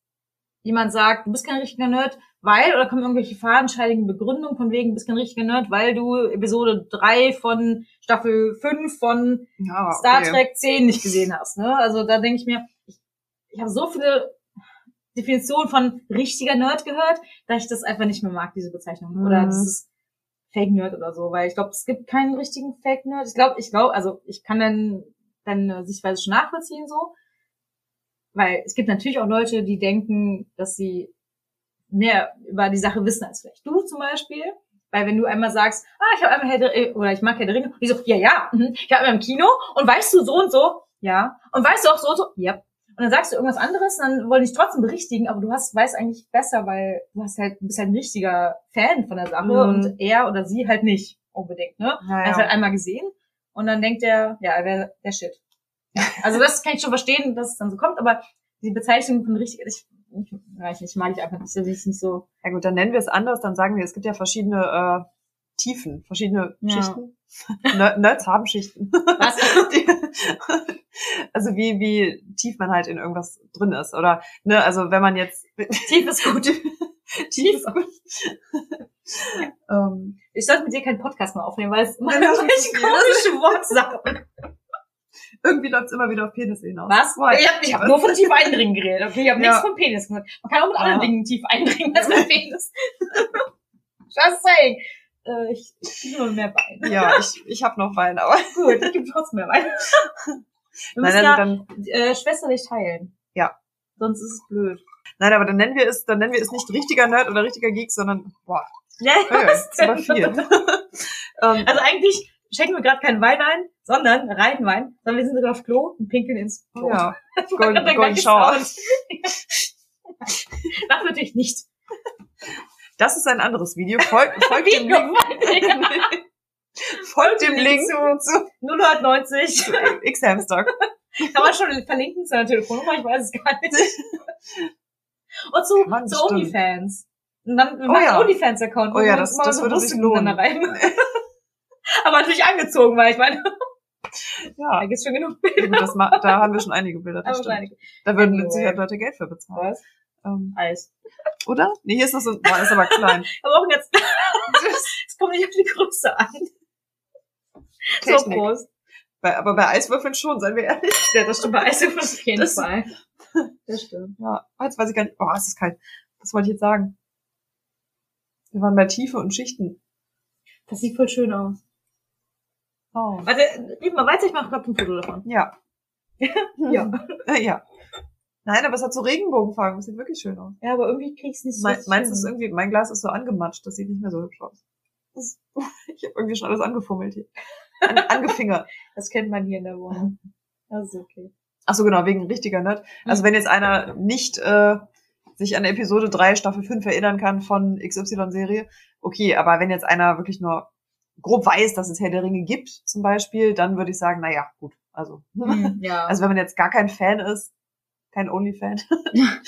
jemand sagt, du bist kein richtiger Nerd, weil, oder kommen irgendwelche fadenscheinigen Begründungen von wegen, du bist kein richtiger Nerd, weil du Episode 3 von Staffel 5 von Ja, Star Ah, okay. Trek 10 nicht gesehen hast. Ne? Also da denke ich mir, ich, ich habe so viele Definitionen von richtiger Nerd gehört, dass ich das einfach nicht mehr mag, diese Bezeichnung. Mhm. Oder das ist Fake Nerd oder so, weil ich glaube, es gibt keinen richtigen Fake Nerd. Ich glaube, ich glaube, also ich kann dann deine Sichtweise schon nachvollziehen so, weil es gibt natürlich auch Leute, die denken, dass sie mehr über die Sache wissen als vielleicht du zum Beispiel. Weil wenn du einmal sagst, ah, ich habe einmal Herr der, äh, oder ich mag Herr der Ringe, und die so, ja, ja, mhm, ich habe einmal im Kino und weißt du so und so, ja, und weißt du auch so und so, ja. Und dann sagst du irgendwas anderes, und dann wollen dich trotzdem berichtigen, aber du hast, weißt eigentlich besser, weil du hast halt, bist halt ein richtiger Fan von der Sache Mhm. und er oder sie halt nicht unbedingt, ne? Ja, Er hat halt einmal gesehen und dann denkt er, ja, er wäre der Shit. Also das kann ich schon verstehen, dass es dann so kommt, aber die Bezeichnung von richtig, ich, ich nicht, mag ich einfach nicht, ist nicht so. Ja gut, dann nennen wir es anders, dann sagen wir, es gibt ja verschiedene äh, Tiefen, verschiedene Ja. Schichten. Ner- Nerds haben Schichten. Was? Also wie, wie tief man halt in irgendwas drin ist. Oder, ne, also wenn man jetzt Tief ist gut. tief ist gut. ähm, Ich sollte mit dir keinen Podcast mehr aufnehmen, weil es immer irgendwelche komische Wortsachen. irgendwie läuft es immer wieder auf Penis hinaus. Was? Why? Ich habe hab nur von tief eindringen geredet, okay? Ich habe Ja. nichts von Penis gehört. Man kann auch mit anderen Ah. Dingen tief eindringen als mit Penis. Just saying. Äh, ich nur mehr Bein. Ja, ich, ich habe noch Wein, aber Gut, ich gebe trotzdem mehr Bein. Wir nein, müssen also ja dann, äh, schwesterlich teilen. Ja. Sonst ist es blöd. nein, aber dann nennen wir es, dann nennen wir es nicht richtiger Nerd oder richtiger Geek, sondern boah, Ja, okay, das ist aber viel. ähm, Also eigentlich schenken wir gerade keinen Wein ein, sondern reinen Wein, sondern wir sind sogar auf Klo und pinkeln ins Klo. ja, Golden- Golden Shower. Das natürlich nicht. Das ist ein anderes Video. Folgt, folgt dem Link. folgt dem Link zu zu 090. X-Hamster. Kann man schon verlinken zu einer Telefonnummer? Ich weiß es gar nicht. Und zu, Kann man zu. OnlyFans. Und dann wir Oh ja. OnlyFans-Account, Oh ja, das- das so würde sich lohnen. Aber natürlich angezogen, weil ich meine, Ja, da gibt's schon genug gut, Bilder. das ma da haben wir schon einige Bilder. Das. Da würden mit Sicherheit Leute Geld für bezahlen. Was? Ähm, Eis. oder? Nee, hier ist das so, boah, ist aber klein. Aber auch jetzt, es kommt nicht auf die Größe an. So Technik. groß. Bei, aber bei Eiswürfeln schon, seien wir ehrlich. Ja, das stimmt bei Eis auf jeden Das- Fall. Das stimmt. Ja, jetzt weiß ich gar nicht. Boah, ist das kalt. Was wollte ich jetzt sagen? Wir waren bei Tiefe und Schichten. Das sieht voll schön aus. Oh. Warte, red mal weiter, ich mache gerade ein Foto davon. Ja. Ja. Äh, ja. Nein, aber es hat so Regenbogenfarben. Das sieht wirklich schön aus. Ja, aber irgendwie kriegst du nicht so Mein, richtig meins ist irgendwie, mein Glas ist so angematscht. Das sieht nicht mehr so hübsch aus. Das, ich habe irgendwie schon alles angefummelt hier. An, angefingert. Das kennt man hier in der Wohnung. Das ist okay. Ach so, genau, wegen richtiger Nerd. Also wenn jetzt einer nicht äh, sich an Episode 3, Staffel 5 erinnern kann von XY-Serie, okay, aber wenn jetzt einer wirklich nur grob weiß, dass es Herr der Ringe gibt, zum Beispiel, dann würde ich sagen, na ja, gut. Also, Hm, ja. also wenn man jetzt gar kein Fan ist, kein Only-Fan,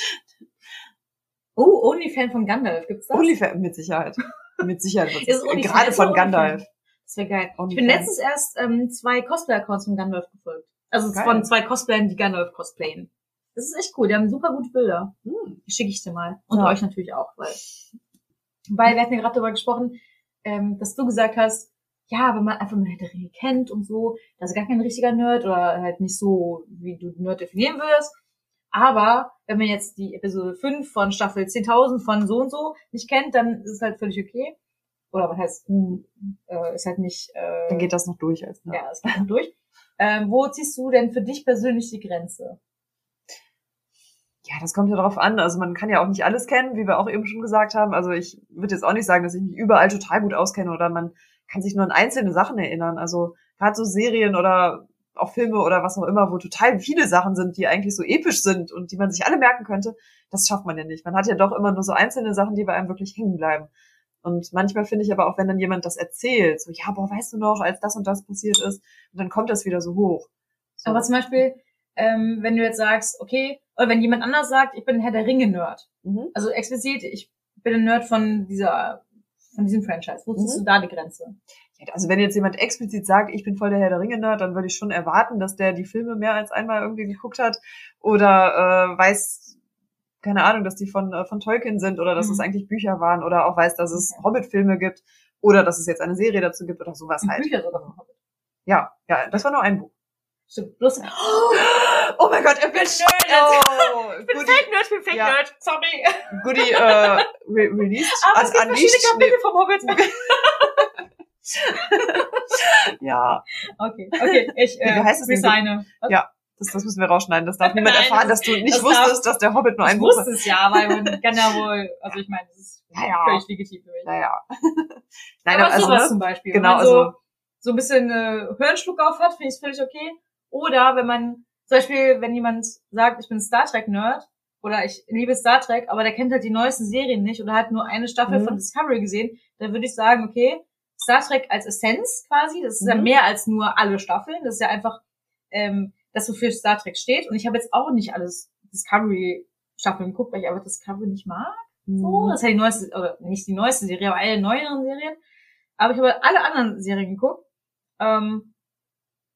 oh, Only-Fan von Gandalf, gibt's das? Only-Fan mit Sicherheit. Mit Sicherheit. Ist Onlyfan- Gerade von Onlyfan. Gandalf. Das wäre geil. Ich Onlyfans. bin letztens erst ähm, zwei Cosplay-Accounts von Gandalf gefolgt. Also Geil. von zwei Cosplayern, die Gandalf cosplayen. Das ist echt cool. Die haben super gute Bilder. Hm. Die schicke ich dir mal. Und Ja. euch natürlich auch, weil, weil wir hatten ja gerade darüber gesprochen, ähm, dass du gesagt hast, ja, wenn man einfach mal Herr der Ringe kennt und so, ist gar kein richtiger Nerd oder halt nicht so, wie du Nerd definieren würdest. Aber wenn man jetzt die Episode 5 von Staffel 10.000 von so und so nicht kennt, dann ist es halt völlig okay. Oder was heißt, hm, äh, ist halt nicht, äh, Dann geht das noch durch als Nerd. ja, es geht noch durch. Ähm, wo ziehst du denn für dich persönlich die Grenze? Ja, das kommt ja darauf an. Also man kann ja auch nicht alles kennen, wie wir auch eben schon gesagt haben. Also ich würde jetzt auch nicht sagen, dass ich mich überall total gut auskenne oder man kann sich nur an einzelne Sachen erinnern. Also gerade so Serien oder auch Filme oder was auch immer, wo total viele Sachen sind, die eigentlich so episch sind und die man sich alle merken könnte, das schafft man ja nicht. Man hat ja doch immer nur so einzelne Sachen, die bei einem wirklich hängen bleiben. Und manchmal finde ich aber auch, wenn dann jemand das erzählt, so, ja, boah, weißt du noch, als das und das passiert ist, und dann kommt das wieder so hoch. So. Aber zum Beispiel, ähm, wenn du jetzt sagst, okay, oder wenn jemand anders sagt, ich bin Herr der Ringe-Nerd. mhm. Also explizit, ich bin ein Nerd von dieser, von diesem Franchise. Wo ziehst Mhm. du da die Grenze? Also wenn jetzt jemand explizit sagt, ich bin voll der Herr der Ringe-Nerd, dann würde ich schon erwarten, dass der die Filme mehr als einmal irgendwie geguckt hat oder äh, weiß, keine Ahnung, dass die von, äh, von Tolkien sind oder dass Mhm. es eigentlich Bücher waren oder auch weiß, dass es Okay. Hobbit-Filme gibt oder dass es jetzt eine Serie dazu gibt oder sowas halt. Bücher sogar von Hobbit. Ja, ja, das war nur ein Buch. Stimmt. Bloß, Oh mein Gott, er wird Oh, ich bin Goodie, Fake Nerd, ich bin Fake Ja. Nerd. Sorry. Goodie äh, re released, Aber an, es gibt verschiedene. Kapitel vom Hobbit. Ja, Okay, okay, ich Wie äh, heißt es resigne. Was? Ja, das, das müssen wir rausschneiden. Das darf niemand Nein, erfahren, das- dass du nicht das darf- wusstest, dass der Hobbit nur ein ich Buch ist. wusste es ja, weil man kann ja wohl, also ich meine, das ist Ja, ja. völlig legitim für mich. Naja. Nein, aber aber also, sowas ne? zum Beispiel. Genau, man so, also- so ein bisschen äh, Hörenschluck auf hat, finde ich es völlig okay. Oder wenn man, zum Beispiel, wenn jemand sagt, ich bin Star Trek-Nerd oder ich liebe Star Trek, aber der kennt halt die neuesten Serien nicht oder hat nur eine Staffel Mhm. von Discovery gesehen, dann würde ich sagen, okay, Star Trek als Essenz quasi, das ist ja Mhm. mehr als nur alle Staffeln, das ist ja einfach ähm, das, wofür Star Trek steht. Und ich habe jetzt auch nicht alles Discovery-Staffeln geguckt, weil ich einfach Discovery nicht mag. So, Mhm. das ist ja die neueste, oder nicht die neueste Serie, aber eine neueren Serien. Aber ich habe alle anderen Serien geguckt. Ähm,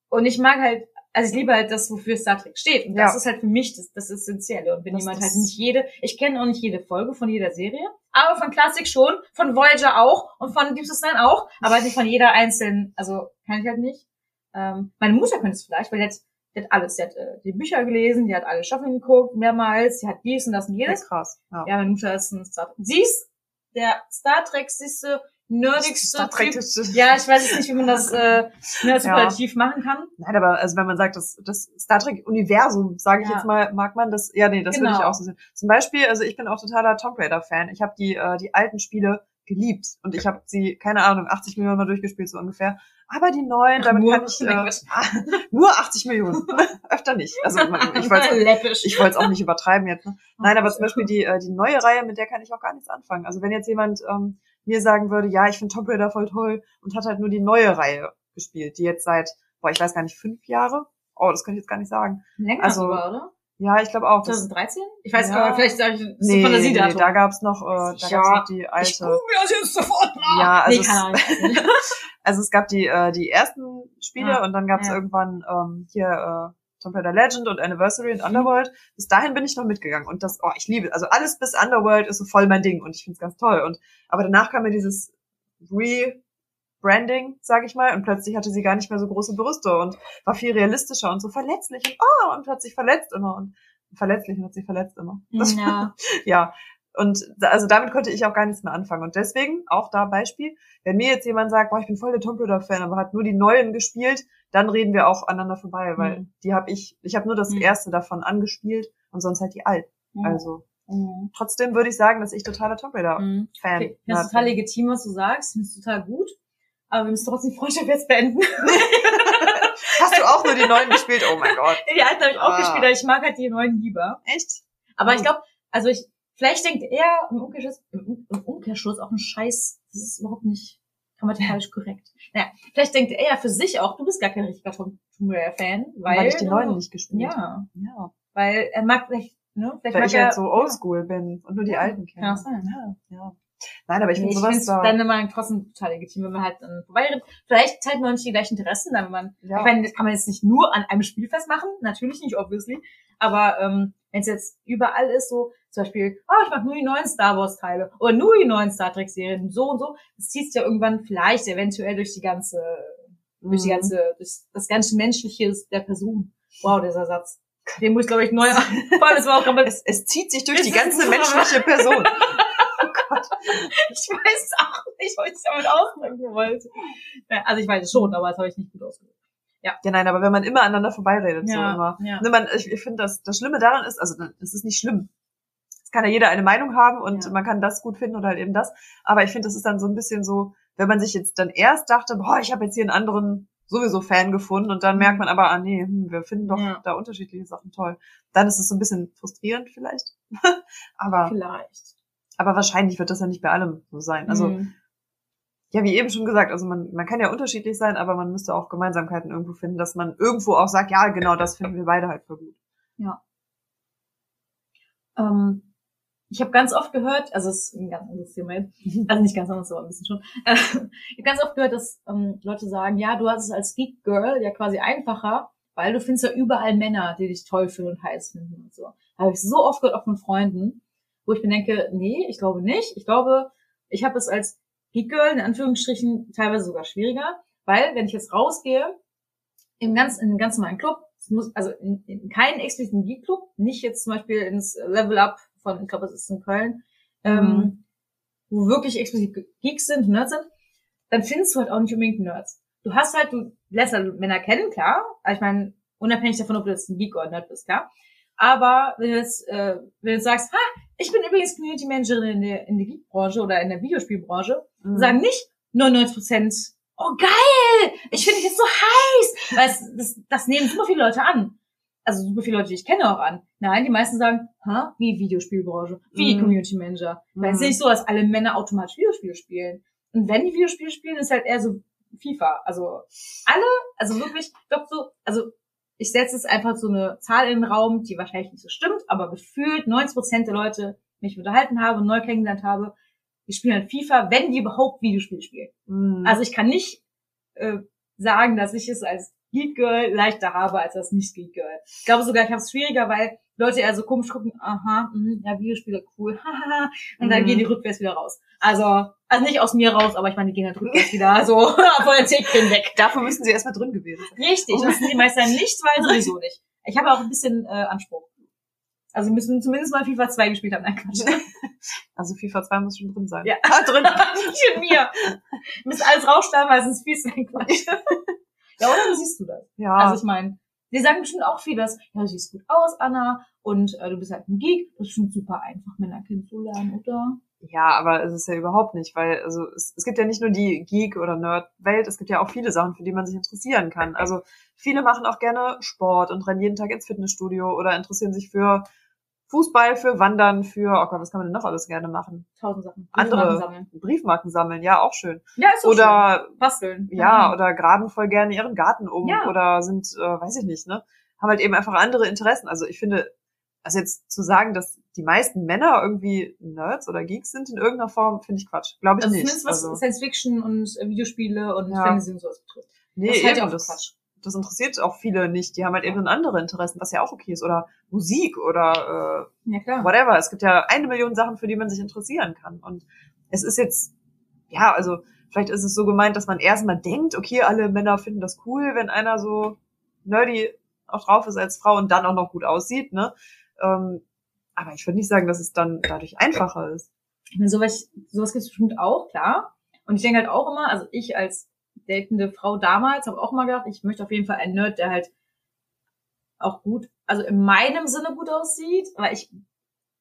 und ich mag halt, also ich liebe halt das, wofür Star Trek steht. Und das Ja. ist halt für mich das, das Essentielle. Und wenn Das- jemand halt nicht jede, ich kenne auch nicht jede Folge von jeder Serie, aber von Classic schon, von Voyager auch und von Deep Space Nine auch, aber halt nicht von jeder einzelnen, also kann ich halt nicht. Ähm, meine Mutter könnte es vielleicht, weil die hat, die hat alles, die hat äh, die Bücher gelesen, die hat alle Staffeln geguckt, mehrmals, die hat dies und das und Ja, jenes. krass. Ja. Ja, meine Mutter ist ein Star Sie ist der Star Trek siehste, nerdigste Star Trek Typ. ist, Ja, ich weiß jetzt nicht, wie man das äh, ne, superlativ machen kann. Nein, aber also wenn man sagt, das, das Star Trek Universum, sage ich Ja. jetzt mal, mag man das? Ja, nee, das würde Genau. ich auch so sehen. Zum Beispiel, also ich bin auch totaler Tomb Raider Fan. Ich habe die äh, die alten Spiele geliebt und ich habe sie keine Ahnung 80 Millionen mal durchgespielt so ungefähr. Aber die neuen, damit Nur? kann ich äh, nur 80 Millionen, öfter nicht. Also ich wollte ich wollte es auch nicht übertreiben jetzt. Ne? Nein, aber zum Beispiel die, äh, die neue Reihe, mit der kann ich auch gar nichts anfangen. Also wenn jetzt jemand ähm, mir sagen würde, ja, ich finde Tomb Raider voll toll und hat halt nur die neue Reihe gespielt, die jetzt seit, boah, ich weiß gar nicht, fünf Jahre? Oh, das kann ich jetzt gar nicht sagen. Länger Also, sogar, oder? Ja, ich glaube auch. Das, 2013? Ich weiß Ja. gar nicht, vielleicht sage ich so nee, Fantasie nee, nee, da gab's noch, äh, da Ja, gab's noch die Ich alte. google das jetzt sofort nach. Ja, also nee, es- ich. Also es gab die, äh, die ersten Spiele Ja, und dann gab's ja. irgendwann ähm, hier äh, Tomb Raider Legend und Anniversary und Underworld. Bis dahin bin ich noch mitgegangen und das, oh, ich liebe, also alles bis Underworld ist so voll mein Ding und ich find's ganz toll. Und aber danach kam mir dieses Rebranding, sag ich mal, und plötzlich hatte sie gar nicht mehr so große Brüste und war viel realistischer und so verletzlich und oh, und hat sich verletzt immer und verletzlich und hat sich verletzt immer. Das, ja. ja. Und also damit konnte ich auch gar nichts mehr anfangen. Und deswegen, auch da Beispiel, wenn mir jetzt jemand sagt, boah, ich bin voll der Tomb Raider-Fan, aber hat nur die neuen gespielt, dann reden wir auch aneinander vorbei, weil Mhm. die habe ich, ich habe nur das Mhm. erste davon angespielt und sonst halt die alten. Also Mhm. trotzdem würde ich sagen, dass ich totaler Tomb Raider-Fan Mhm. Okay, bin. das ist total legitim, was du sagst. Das ist total gut. Aber wir müssen trotzdem die Freundschaft jetzt beenden. Hast du auch nur die neuen gespielt? Oh mein Gott. die alten habe ich auch Ah. gespielt, aber ich mag halt die neuen lieber. Echt? Aber ich Oh. glaube, also ich, vielleicht denkt er im Umkehrschluss, im, im Umkehrschluss auch ein Scheiß. Das ist überhaupt nicht grammatikalisch korrekt. Naja, vielleicht denkt er ja für sich auch, du bist gar kein richtiger Tomb Tomb Raider-Fan, weil, Weil, ich die neuen nicht gespielt habe. Ja, Ja. weil er mag vielleicht, ne, vielleicht Weil mag ich er, halt so oldschool bin und nur die Ja, alten kenne. kann auch sein. Ja, ja. Nein, aber ich Nee, finde ich sowas finde da. deine Meinung trotzdem total legitim, wenn man halt dann vorbeiredet. Vielleicht teilt man nicht die gleichen Interessen, dann wenn man ja. Ich meine, das kann man jetzt nicht nur an einem Spiel festmachen, natürlich nicht, obviously. Aber ähm, wenn es jetzt überall ist, so zum Beispiel, oh, ich mag nur die neuen Star Wars Teile oder nur die neuen Star Trek Serien, so und so, das zieht sich ja irgendwann vielleicht eventuell durch die ganze, durch die Mhm. ganze, durch das ganze Menschliche der Person. Wow, dieser Satz. Den muss ich, glaube ich, neu allem, das war auch Es, es zieht sich durch Es die ganze so- menschliche Person. ich weiß auch nicht, was ich damit ausdrücken wollte. Ja, Also ich weiß es schon, aber das habe ich nicht gut ausgedrückt. Ja, nein, aber wenn man immer aneinander vorbeiredet, so Ja, immer. ja. Ne, man, ich ich finde, das, das Schlimme daran ist, also es ist nicht schlimm. Es kann ja jeder eine Meinung haben und Ja. man kann das gut finden oder halt eben das. Aber ich finde, das ist dann so ein bisschen so, wenn man sich jetzt dann erst dachte, boah, ich habe jetzt hier einen anderen sowieso Fan gefunden und dann merkt man aber, ah nee, hm, wir finden doch Mhm. Ja. da unterschiedliche Sachen toll. Dann ist es so ein bisschen frustrierend vielleicht. aber, Vielleicht. aber wahrscheinlich wird das ja nicht bei allem so sein. Also Mhm. ja, wie eben schon gesagt, also man, man kann ja unterschiedlich sein, aber man müsste auch Gemeinsamkeiten irgendwo finden, dass man irgendwo auch sagt, ja, genau, das finden wir beide halt für gut. Ähm, ich habe ganz oft gehört, also es ist ein ganz anderes Thema also nicht ganz anders, aber ein bisschen schon. Äh, ich habe ganz oft gehört, dass ähm, Leute sagen, ja, du hast es als Geek Girl ja quasi einfacher, weil du findest ja überall Männer, die dich toll finden und heiß finden und so. Habe ich so oft gehört, auch von Freunden, wo ich mir denke, nee, ich glaube nicht. Ich glaube, ich habe es als Geek Girl in Anführungsstrichen teilweise sogar schwieriger, weil wenn ich jetzt rausgehe, im ganz, in einem ganz normalen Club, es muss, also in, in keinen expliziten Geek-Club, nicht jetzt zum Beispiel ins Level Up von, ich glaube, es ist in Köln, ähm, Mhm. wo wirklich explizit Geeks sind, Nerds sind, dann findest du halt auch nicht unbedingt Nerds. Du hast halt, du lässt halt Männer kennen, klar. Aber ich meine, unabhängig davon, ob du jetzt ein Geek oder ein Nerd bist, klar. Aber wenn du jetzt, äh, wenn du jetzt sagst, ha, ich bin übrigens Community Managerin in der, in der Geek-Branche oder in der Videospielbranche, Mhm. sagen nicht 99 Prozent, oh geil, ich finde dich jetzt so heiß. Weil es, das, das nehmen super viele Leute an. Also super viele Leute, die ich kenne auch an. Nein, die meisten sagen, ha, wie Videospielbranche, wie Mhm. Community Manager. Weil es ist Mhm. nicht so, dass alle Männer automatisch Videospiele spielen. Und wenn die Videospiele spielen, ist halt eher so FIFA. Also alle, also wirklich, ich glaube so, also ich setze jetzt einfach so eine Zahl in den Raum, die wahrscheinlich nicht so stimmt, aber gefühlt 90 Prozent der Leute, die ich unterhalten habe und neu kennengelernt habe, die spielen halt FIFA, wenn die überhaupt Videospiele spielen. Mhm. Also ich kann nicht äh, sagen, dass ich es als Geek Girl leichter habe als als nicht Geek Girl. Ich glaube sogar, ich habe es schwieriger, weil Leute eher so komisch gucken, aha, mh, ja, Videospiele cool, hahaha, und dann Mhm. gehen die rückwärts wieder raus. Also, also nicht aus mir raus, aber ich meine, die gehen halt rückwärts wieder so von der Theke weg. Dafür müssen sie erstmal drin gewesen sein. Richtig, das sind die meisten nicht, weil sowieso nicht. Ich habe auch ein bisschen äh, Anspruch. Also müssen zumindest mal FIFA 2 gespielt haben. Nein, Quatsch. Also FIFA 2 muss schon drin sein. Ja. Ah, drin. Nicht in mir. Wir müssen alles rausschneiden, weil sonst fies sein Quatsch. Ja, oder wie siehst du das? Ja. Also ich meine, die sagen bestimmt auch vieles. Ja, du siehst gut aus, Anna, und äh, du bist halt ein Geek. Das ist schon super einfach, Männer kennenzulernen, oder? Ja, aber es ist ja überhaupt nicht, weil also es, es gibt ja nicht nur die Geek- oder Nerd-Welt, es gibt ja auch viele Sachen, für die man sich interessieren kann. Also viele machen auch gerne Sport und rennen jeden Tag ins Fitnessstudio oder interessieren sich für Fußball, für Wandern, für, oh Gott, was kann man denn noch alles gerne machen? Tausend Sachen. Andere Briefmarken sammeln. Briefmarken sammeln, ja, auch schön. Ja, ist so Oder schön. basteln. ja, oder graben voll gerne ihren Garten um Ja. oder sind, äh, weiß ich nicht, ne? Haben halt eben einfach andere Interessen. Also ich finde, also jetzt zu sagen, dass die meisten Männer irgendwie Nerds oder Geeks sind in irgendeiner Form, finde ich Quatsch. Glaube ich Also nicht. zumindest was also, Science Fiction und äh, Videospiele und Ja. Fantasy und sowas betrifft. nee, das ich eben, auch Quatsch. Das interessiert auch viele nicht. Die haben halt eben andere Interessen, was ja auch okay ist. Oder Musik oder Ja, äh, klar. whatever. Es gibt ja eine Million Sachen, für die man sich interessieren kann. Und es ist jetzt, ja, also vielleicht ist es so gemeint, dass man erstmal denkt, okay, alle Männer finden das cool, wenn einer so nerdy auch drauf ist als Frau und dann auch noch gut aussieht, ne? Ähm, aber ich würde nicht sagen, dass es dann dadurch einfacher ist. Ich meine, sowas, sowas gibt es bestimmt auch, klar. Und ich denke halt auch immer, also ich als datende Frau damals habe auch mal gedacht, ich möchte auf jeden Fall einen Nerd, der halt auch gut, also in meinem Sinne gut aussieht, weil ich,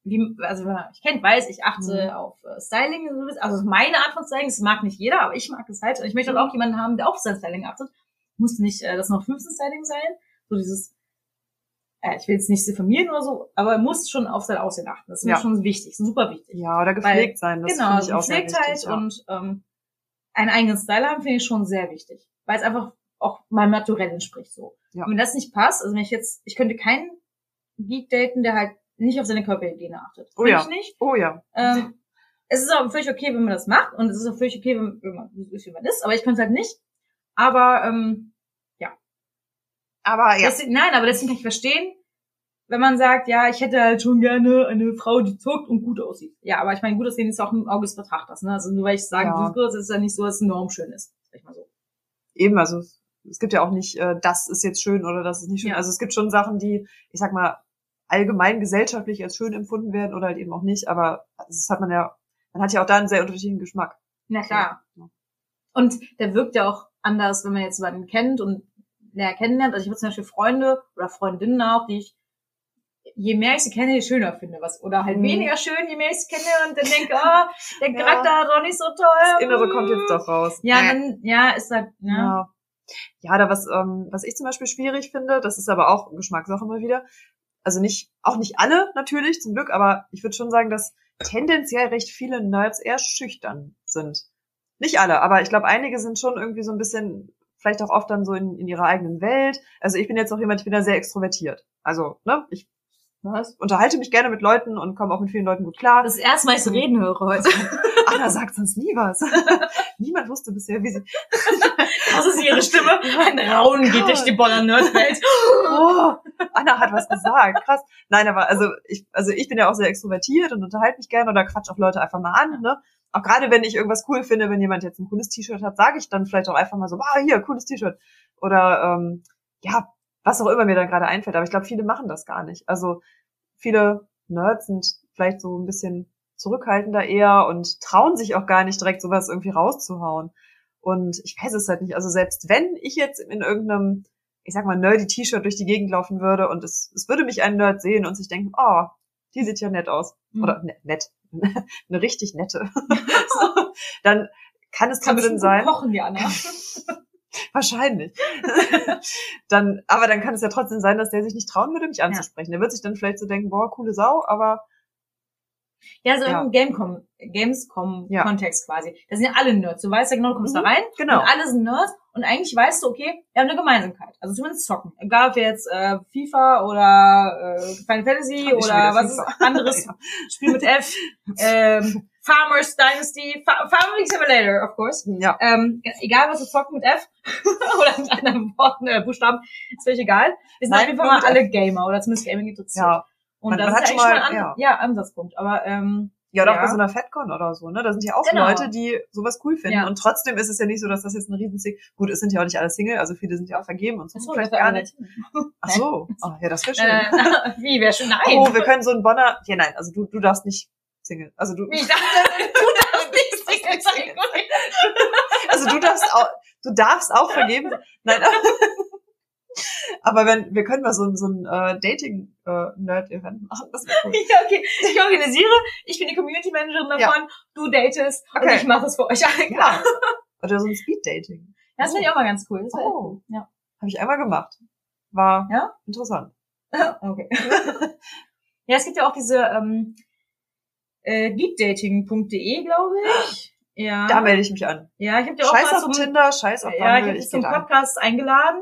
wie, also mich kennt, weiß, ich achte Mhm. auf äh, Styling, also meine Art von Styling, das mag nicht jeder, aber ich mag es halt. Und ich möchte halt auch jemanden haben, der auf sein Styling achtet. Muss nicht äh, das noch 15 Styling sein, so dieses, äh, ich will jetzt nicht diffamieren oder so, aber er muss schon auf sein Aussehen achten. Das ist mir Ja. schon wichtig, super wichtig. Ja, oder gepflegt sein, das genau, finde ich auch sehr Gepflegtheit wichtig. Ja. und ähm, einen eigenen Style haben, finde ich schon sehr wichtig. Weil es einfach auch meinem Naturell entspricht so. Ja. Und wenn das nicht passt, also wenn ich jetzt, ich könnte keinen Geek daten, der halt nicht auf seine Körperhygiene achtet. Oh ja. Oh ja. Ähm, es ist auch völlig okay, wenn man das macht und es ist auch völlig okay, wenn, wenn man ist, wie man ist, aber ich könnte es halt nicht. Aber ähm, Aber ja. deswegen, nein, aber deswegen kann ich verstehen, wenn man sagt, ja, ich hätte halt schon gerne eine Frau, die zockt und gut aussieht. Ja, aber ich meine, gut aussehen ist auch im Auge des Betrachters. Ne? Also nur weil ich sage, Ja. gut ist ja nicht so, dass es enorm schön ist. Sag ich mal so. eben, also es gibt ja auch nicht, äh, das ist jetzt schön oder das ist nicht schön. Ja. Also es gibt schon Sachen, die, ich sag mal, allgemein gesellschaftlich als schön empfunden werden oder halt eben auch nicht, aber das hat man ja, man hat ja auch da einen sehr unterschiedlichen Geschmack. Na klar. Ja. Und der wirkt ja auch anders, wenn man jetzt jemanden kennt und näher kennenlernt. Also ich habe zum Beispiel Freunde oder Freundinnen auch, die ich, je mehr ich sie kenne, je schöner finde. Was, oder halt Mhm. weniger schön, je mehr ich sie kenne und dann denke, ah, der Ja. Charakter hat doch nicht so toll. Das Innere kommt jetzt doch raus. Ja, dann, ja, ist halt, ja. Ja. Ja, da was, ähm, was ich zum Beispiel schwierig finde, das ist aber auch Geschmackssache mal wieder. Also nicht, auch nicht alle natürlich, zum Glück, aber ich würde schon sagen, dass tendenziell recht viele Nerds eher schüchtern sind. Nicht alle, aber ich glaube, einige sind schon irgendwie so ein bisschen, vielleicht auch oft dann so in, in ihrer eigenen Welt. Also ich bin jetzt auch jemand, ich bin da sehr extrovertiert. Also, ne, ich Was? unterhalte mich gerne mit Leuten und komme auch mit vielen Leuten gut klar. Das erste Mal, ich so reden höre heute. Anna sagt sonst nie was. Niemand wusste bisher, wie sie, Das ist ihre Stimme. Ein Raunen geht durch die Bonner Nerdwelt. oh, Anna hat was gesagt. Krass. Nein, aber also ich, also ich bin ja auch sehr extrovertiert und unterhalte mich gerne oder quatsch auch Leute einfach mal an, ne? Auch gerade wenn ich irgendwas cool finde, wenn jemand jetzt ein cooles T-Shirt hat, sage ich dann vielleicht auch einfach mal so, ah, hier, cooles T-Shirt. Oder ähm, ja, was auch immer mir dann gerade einfällt. Aber ich glaube, viele machen das gar nicht. Also viele Nerds sind vielleicht so ein bisschen zurückhaltender eher und trauen sich auch gar nicht direkt sowas irgendwie rauszuhauen. Und ich weiß es halt nicht. Also selbst wenn ich jetzt in irgendeinem, ich sag mal, nerdy T-Shirt durch die Gegend laufen würde und es, es würde mich ein Nerd sehen und sich denken, oh, die sieht ja nett aus. Mhm. Oder ne, nett. Eine richtig nette. so, dann kann es Kann bestimmt sein. kochen, Anna. Wahrscheinlich. dann, aber dann kann es ja trotzdem sein, dass der sich nicht trauen würde, mich anzusprechen. Der wird sich dann vielleicht so denken, boah, coole Sau, aber Ja, so Ja. im Gamecom, Gamescom-Kontext Ja. quasi. Da sind ja alle Nerds. Du weißt ja genau, du kommst Mhm, da rein genau. und alle sind Nerds und eigentlich weißt du, okay, wir haben eine Gemeinsamkeit. Also zumindest zocken. Egal ob wir jetzt äh, FIFA oder äh, Final Fantasy oder was FIFA. ist anderes Spiel mit F. ähm, Farmers Dynasty, Fa Farming Simulator, of course. ja. Ähm, egal was wir zocken mit F oder mit anderen Worten, äh, Buchstaben, ist völlig egal. Wir sind Nein, auf jeden Fall mal alle Gamer oder zumindest Gaming interessiert. Ja. Und Man- das man ist hat ja schon eigentlich mal- schon ein An ja. ja, Ansatzpunkt. Aber ähm, Ja, oder auch Ja. bei so einer FedCon oder so, ne? Da sind ja auch Genau. Leute, die sowas cool finden. Ja. Und trotzdem ist es ja nicht so, dass das jetzt ein Riesensing. Gut, es sind ja auch nicht alle Single, also viele sind ja auch vergeben und so. Achso, vielleicht gar nicht. Ach so. Oh, ja, das wäre schön. Äh, wie, wäre schon? Nein. oh, wir können so ein Bonner. Ja, nein, also du, du darfst nicht Single. Also du, ich dachte, du darfst nicht Single sein. also du darfst auch, du darfst auch vergeben. Nein. Aber wenn, wir können mal so ein, so ein äh, Dating-Nerd-Event machen, das wäre cool. Ja, okay. Ich organisiere, ich bin die Community Managerin davon, du datest und Okay. ich mache das für euch alle klar. Ja. Oder so ein Speed-Dating. Das finde ich auch mal ganz cool. Oh. Ja. Habe ich einmal gemacht. War Ja? interessant. Okay. Ja, es gibt ja auch diese ähm, äh, geekdating.de, glaube ich. Ja. Da melde ich mich an. ja, ich habe dir auch Scheiß mal auf zum, Tinder, scheiß auf ja, ich Bumble, habe dich ich zum. Podcast eingeladen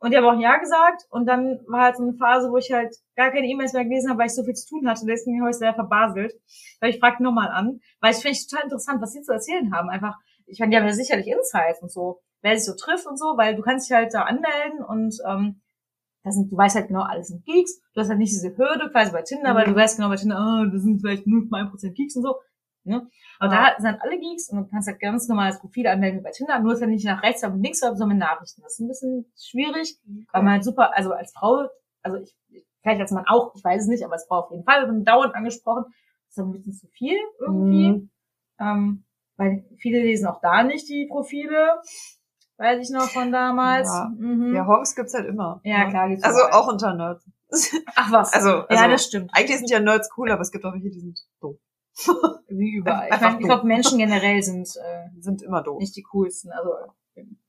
und die haben auch Ja gesagt und dann war halt so eine Phase, wo ich halt gar keine E-Mails mehr gelesen habe, weil ich so viel zu tun hatte. Deswegen habe ich sehr verbaselt. Weil ich frage nochmal an, weil ich finde ich total interessant, was sie zu erzählen haben. Einfach, ich meine, die haben ja sicherlich Insights und so, wer sich so trifft und so, weil du kannst dich halt da anmelden und ähm, das sind, du weißt halt genau, alles sind Geeks. Du hast halt nicht diese Hürde quasi bei Tinder, weil Mhm. du weißt genau bei Tinder, oh, das sind vielleicht nur 1% Geeks und so. Ne? Aber Ja. da sind alle Geeks und du kannst halt ganz normales Profil anmelden wie bei Tinder, nur ist halt nicht nach rechts und links, sondern mit Nachrichten. Das ist ein bisschen schwierig, weil man halt super, also als Frau, also ich, vielleicht als Mann auch, ich weiß es nicht, aber als Frau auf jeden Fall, man dauernd angesprochen. Das ist ein bisschen zu viel irgendwie. Mhm. Ähm, weil viele lesen auch da nicht die Profile. Weiß ich noch von damals. Ja. Mhm. Ja, Honks gibt's halt immer. Ja, ne? klar, gibt's Also auch unter Nerds. Ach was. Also, ja, also das stimmt. eigentlich sind ja Nerds cool, aber es gibt auch welche, die sind. Wie überall. Ich, mein, ich glaube, Menschen generell sind äh, sind immer doof. nicht die coolsten. Also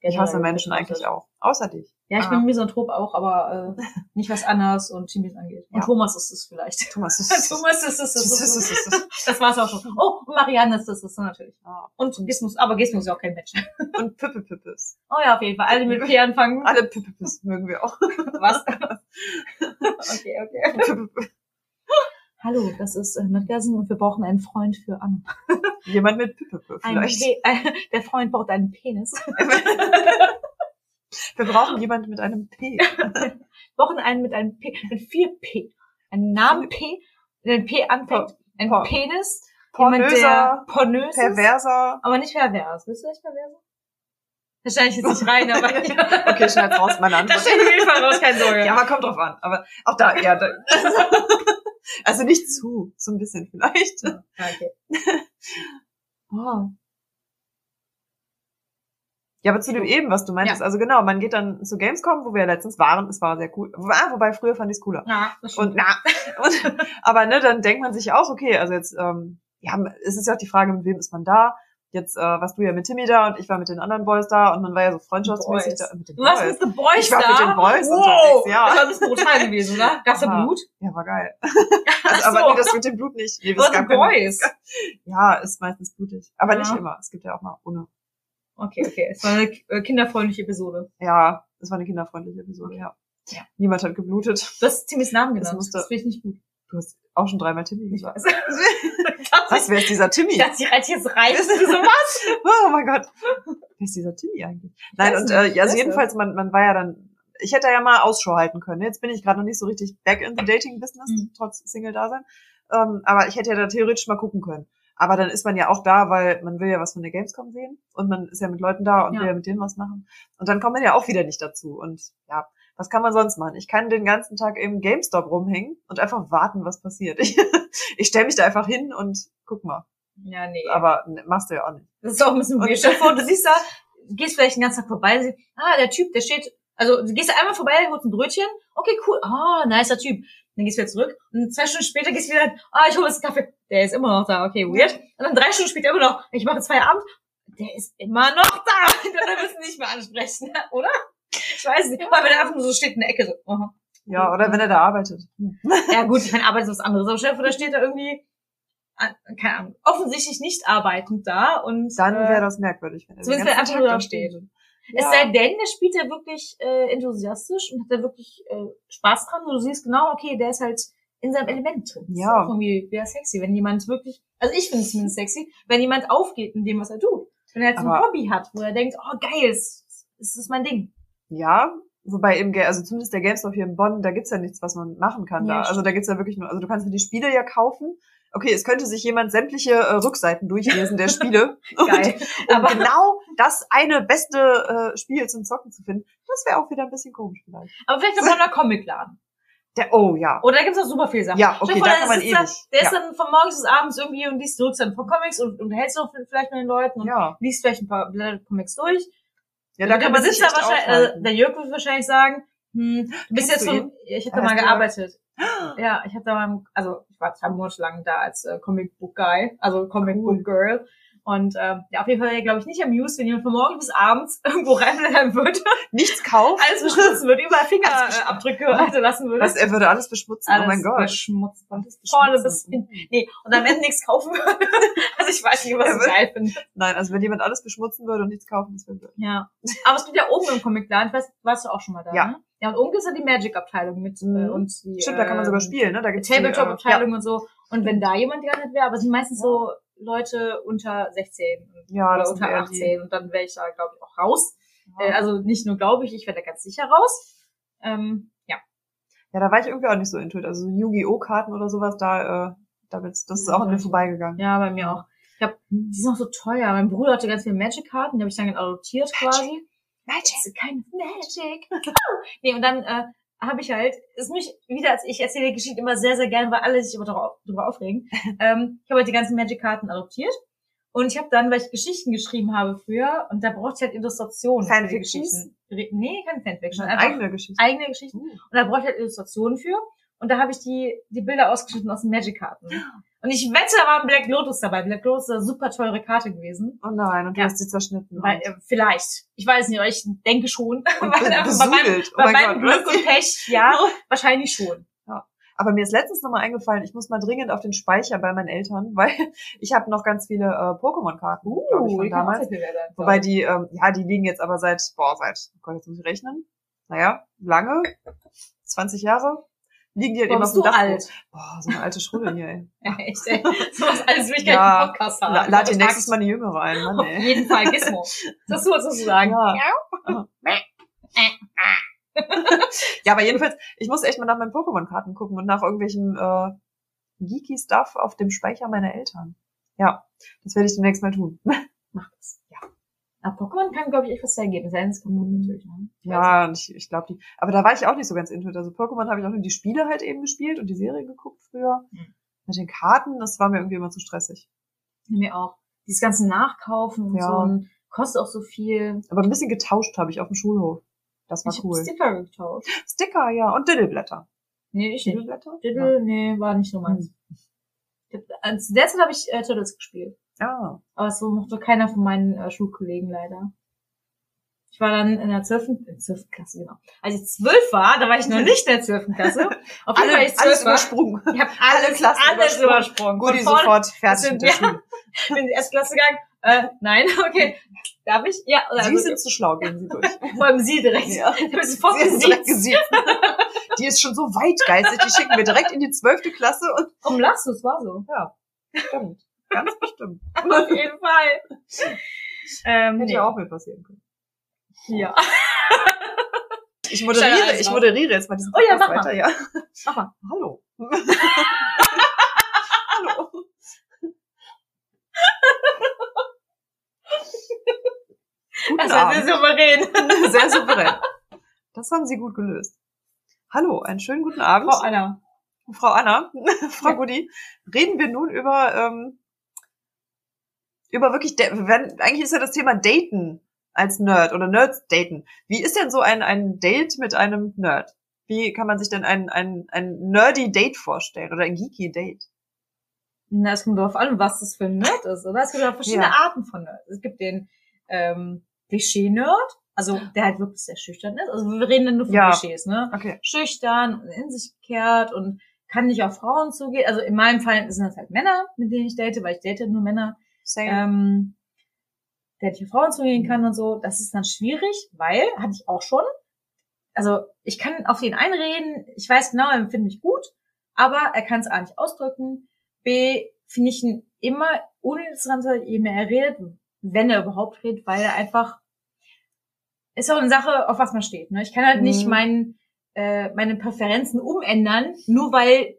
Ich hasse Menschen eigentlich auch. Außer dich. Ja, ich Ah. bin Misanthrop auch, aber äh, nicht was Annas und Timis angeht. Und Ja. Thomas ist es vielleicht. Thomas ist Thomas ist es. Das ist- das ist- das war's auch schon. Oh, Marianne ist es, das natürlich. Ah. Und Gismus, aber Gismus ist auch kein Mensch. Und Pippe-Pippes. Oh ja, auf jeden Fall. Alle mit P anfangen. Alle Pippe-Pippes mögen wir auch. Was? okay, okay. Hallo, das ist äh, Nerdgasm und wir brauchen einen Freund für Anna. Jemand mit Pippe Ein vielleicht. Pe äh, der Freund braucht einen Penis. Wir brauchen jemanden mit einem P. Wir brauchen einen mit einem P, mit vier P. Einen Namen P, der ein P anfängt. Ein Por- Penis. Pornöser, der pornös ist. perverser. Aber nicht pervers. Bist du echt pervers? Wahrscheinlich jetzt nicht rein, aber Okay, schneid raus, meine das Antwort. steht auf jeden Fall raus, keine Sorge. Ja, aber kommt drauf an. Aber auch da, ja. Da. Also nicht zu, so ein bisschen vielleicht. Ja, okay. Oh. Ja, aber zu dem eben, was du meintest, also genau, man geht dann zu Gamescom, wo wir ja letztens waren, es war sehr cool. Ah, wobei früher fand ich es cooler. Ja, das stimmt. Und na, und, aber ne, dann denkt man sich auch, okay, also jetzt, ähm, ja, es ist ja auch die Frage, mit wem ist man da? Jetzt äh, warst du ja mit Timmy da und ich war mit den anderen Boys da und man war ja so freundschaftsmäßig Boys. da. Mit den Du warst Boys. mit The Boys Ich war da? mit den Boys wow. unterwegs, ja. Das war ein bisschen brutal gewesen, oder? Gab's da. Blut? Ja, war geil. Also, aber nee, das mit dem Blut nicht. Nee, das gab keine- Boys. Ja, ist meistens blutig. Aber Ja. nicht immer. Es gibt ja auch mal ohne. Okay, okay. Es war eine äh, kinderfreundliche Episode. Ja, es war eine kinderfreundliche Episode, ja. Ja. Niemand hat geblutet. Du hast Timmys Namen Das genannt. musste- Das finde ich nicht gut. Du hast auch schon dreimal Timmy Ich weiß. Was, wer ist dieser Timmy? Dachte, ich reite jetzt rein. So was? Oh mein Gott. Wer ist dieser Timmy eigentlich? Nein, und äh, also jedenfalls, man, man war ja dann, ich hätte ja mal Ausschau halten können. Jetzt bin ich gerade noch nicht so richtig back in the dating-Business, Mhm. trotz Single-Dasein. Ähm, aber ich hätte ja da theoretisch mal gucken können. Aber dann ist man ja auch da, weil man will ja was von der Gamescom sehen und man ist ja mit Leuten da und Ja. will ja mit denen was machen. Und dann kommt man ja auch wieder nicht dazu. Und ja, was kann man sonst machen? Ich kann den ganzen Tag im GameStop rumhängen und einfach warten, was passiert. Ich, ich stelle mich da einfach hin und guck mal. Ja, nee. Aber ne, machst du ja auch nicht. Das ist auch ein bisschen weird. Stell vor, du siehst da, du gehst vielleicht den ganzen Tag vorbei, siehst, ah, der Typ, der steht, also du gehst da einmal vorbei, holst ein Brötchen, okay, cool, ah, nicer Typ. Dann gehst du wieder zurück und zwei Stunden später gehst du wieder, ah, ich hole jetzt einen Kaffee. Der ist immer noch da, okay, weird. Und dann drei Stunden später immer noch, ich mache jetzt Feierabend, der ist immer noch da. Dann müssen wir nicht mehr ansprechen, oder? Ich weiß nicht, weil wenn er einfach nur so steht in der Ecke so, aha. Ja, oder wenn er da arbeitet. Ja gut, ich meine, Arbeit ist was anderes, aber vor, da steht da irgendwie, ah, keine Ahnung, offensichtlich nicht arbeitend da und Dann äh, wäre das merkwürdig, wenn er zumindest wenn er einfach nur da steht. steht. Es Ja. sei denn, der spielt ja wirklich äh, enthusiastisch und hat da wirklich äh, Spaß dran. Und du siehst genau, okay, der ist halt in seinem Element drin. Das Ja. Ist auch irgendwie wieder sexy, wenn jemand wirklich, also ich finde es zumindest sexy, wenn jemand aufgeht in dem, was er tut. Wenn er halt so ein Hobby hat, wo er denkt, oh geil, es, es ist mein Ding. Ja, wobei im, also zumindest der GameStop hier in Bonn, da gibt's ja nichts, was man machen kann Ja, da. Also da gibt's ja wirklich nur, also du kannst dir die Spiele ja kaufen. Okay, es könnte sich jemand sämtliche äh, Rückseiten durchlesen der Spiele. Geil. Und, um Aber- genau das eine beste äh, Spiel zum Zocken zu finden, das wäre auch wieder ein bisschen komisch vielleicht. Aber vielleicht ein Bonner Comicladen. Der, oh ja. Oder da gibt's auch super viele Sachen. Ja, okay, vor, da der kann man sitzt da, ewig. Der ist Ja. dann von morgens bis abends irgendwie und liest zurück dann von Comics und unterhältst auch vielleicht mit den Leuten und Ja, liest vielleicht ein paar Comics durch. Ja der da kann man sich Besitzer wahrscheinlich, äh, der Jörg wird wahrscheinlich sagen, hm, du bist Kennst jetzt ihn? ich habe da mal gearbeitet. Ja, ich habe da mal, also ich war zwei Monate lang da als äh, Comic Book Guy, also Comic Cool. Book Girl. Und ähm, ja, auf jeden Fall glaube ich nicht amused, wenn jemand von morgens bis abends irgendwo reinbleiben würde, Nichts kauft. alles beschmutzen würde, überall Alles Fingerabdrücke hinterlassen würde. Was, er würde alles beschmutzen. alles oh mein Gott. beschmutzt von vorne bis hin. Nee, und am Ende nichts kaufen würde. Also ich weiß nicht, was Er ich geil finde. Nein, also wenn jemand alles beschmutzen würde und nichts kaufen, das blöd. Ja. Aber es gibt ja oben im Comicladen, ich weiß, warst du auch schon mal da, Ja. ne? Ja, und oben ist ja die Magic-Abteilung mit Mhm. äh, und die Stimmt, da kann man sogar ähm, spielen, ne? Da gibt's Tabletop-Abteilung und so. Und wenn da jemand gelandet wäre, aber es sind meistens so Leute unter 16 Äh, ja, oder unter eher 18 und dann wäre ich da, glaube ich, auch raus. Die, Äh, also nicht nur glaube ich, ich wäre da ganz sicher raus. Ähm, ja. ja, da war ich irgendwie auch nicht so into it. Also so Yu-Gi-Oh! Karten oder sowas, da, äh, da wird's, das ist Ja, auch an mir vorbeigegangen. Ja, bei mir auch. Ich hab, die sind auch so teuer. Mein Bruder hatte ganz viele Magic-Karten, die habe ich dann adoptiert quasi. Magic. Das ist kein Magic. nee, und dann äh, habe ich halt, ist mich wieder, als ich erzähle die Geschichte immer sehr, sehr gerne, weil alle sich immer darüber aufregen. ähm, ich habe halt die ganzen Magic-Karten adoptiert. Und ich habe dann, weil ich Geschichten geschrieben habe früher, und da brauchte ich halt Illustrationen. für die? Geschichten. Nee, keine Fanfiction. Einfach eigene Geschichte. eigene Geschichten. Uh. Und da brauchte ich halt Illustrationen für. Und da habe ich die, die Bilder ausgeschnitten aus den Magic-Karten. Und ich wette, da war ein Black Lotus dabei. Black Lotus ist eine super teure Karte gewesen. Oh nein, und du Ja. hast sie zerschnitten. Weil, äh, vielleicht. Ich weiß nicht, aber ich denke schon. bei meinem. Oh bei mein meinem Gott. Glück und Pech, ja, wahrscheinlich schon. Aber mir ist letztens nochmal eingefallen, ich muss mal dringend auf den Speicher bei meinen Eltern, weil ich habe noch ganz viele äh, Pokémon-Karten, Uh, glaube ich, von damals. Wobei die, ähm, ja, die liegen jetzt aber seit, boah, seit, oh Gott, jetzt muss ich rechnen. Naja, lange, 20 Jahre, liegen die halt eben auf dem Dachboden. alt. Boah, so eine alte Schrulle hier, ey. Ja, echt, ey. So was alles will ich gar Ja, nicht im Podcast haben. La lad dir nächstes. Mal eine Jüngere ein, Mann, Auf ey. jeden Fall, Gizmo. Das hast du was zu sagen. Ja. Ja, aber jedenfalls, ich muss echt mal nach meinen Pokémon-Karten gucken und nach irgendwelchem äh, geeky Stuff auf dem Speicher meiner Eltern. Ja, das werde ich demnächst mal tun. Mach das. Ja. Aber Pokémon kann, glaube ich, echt was ergeben. Sei es kaputt natürlich. Ne? Ja, ich, ich glaube die. Aber da war ich auch nicht so ganz into. Also Pokémon habe ich auch nur die Spiele halt eben gespielt und die Serie geguckt früher. Mhm. Mit den Karten, das war mir irgendwie immer zu stressig. Mir auch. Dieses ganze Nachkaufen und Ja. so und kostet auch so viel. Aber ein bisschen getauscht habe ich auf dem Schulhof. Das war ich cool. Sticker getauscht. Sticker, ja, und Diddleblätter. Nee, ich nicht. Diddleblätter? Diddle, nee, war nicht so meins. Hab- Als derzeit habe ich äh, Turtles gespielt. Ja. Aber so mochte keiner von meinen äh, Schulkollegen leider. Ich war dann in der 12. äh, 12. Klasse, genau. Als ich zwölf war, da war ich noch nicht in der 12. Klasse. Auf jeden Fall, ich alles zwölf war, übersprungen. ich habe alles, alle Klassen alles übersprungen. übersprungen. Gut, die Von vorne sofort fertig sind mit der Schule. bin in die erste Klasse gegangen. Äh, nein, okay. Darf ich? Ja, oder Sie also, sind zu schlau, gehen Sie durch. vor allem sie direkt. Ja. Ich habe sofort Sie ist direkt gesiezt. Die ist schon so weitgeistig, die schicken wir direkt in die zwölfte Klasse und Warum lachst du? Es war so. ja, stimmt. Ganz bestimmt. Auf jeden Fall. Ähm, Hätte ja auch mir passieren können. Ja. Ich moderiere, ich raus. moderiere jetzt mal diesen Oh ja, Podcast mach mal. weiter, ja. Mach mal. Hallo. Hallo. Guten Das war sehr souverän. Sehr souverän. Das haben Sie gut gelöst. Hallo, einen schönen guten Abend. Frau Anna. Frau Anna, Frau Gudi, reden wir nun über, ähm, über wirklich, wenn, eigentlich ist ja das Thema Daten als Nerd oder Nerds daten. Wie ist denn so ein, ein Date mit einem Nerd? Wie kann man sich denn ein, ein, ein nerdy Date vorstellen oder ein geeky Date? Na, es kommt darauf an, was das für ein Nerd ist, oder? Es gibt ja verschiedene Ja. Arten von Nerd. Es gibt den ähm, Klischee-Nerd, also der halt wirklich sehr schüchtern ist. Also wir reden dann nur von Ja. Klischees, ne? Okay. Schüchtern und in sich gekehrt und kann nicht auf Frauen zugehen. Also in meinem Fall sind das halt Männer, mit denen ich date, weil ich date nur Männer. Ähm, der nicht auf Frauen zugehen kann und so, das ist dann schwierig, weil, hatte ich auch schon, also ich kann auf den einreden, ich weiß genau, er empfindet mich gut, aber er kann es A nicht ausdrücken, B, finde ich ihn immer uninteressanter, je mehr er redet, wenn er überhaupt redet, weil er einfach, ist auch eine Sache, auf was man steht, ne? Ich kann halt nicht Mhm. meinen, äh, meine Präferenzen umändern, nur weil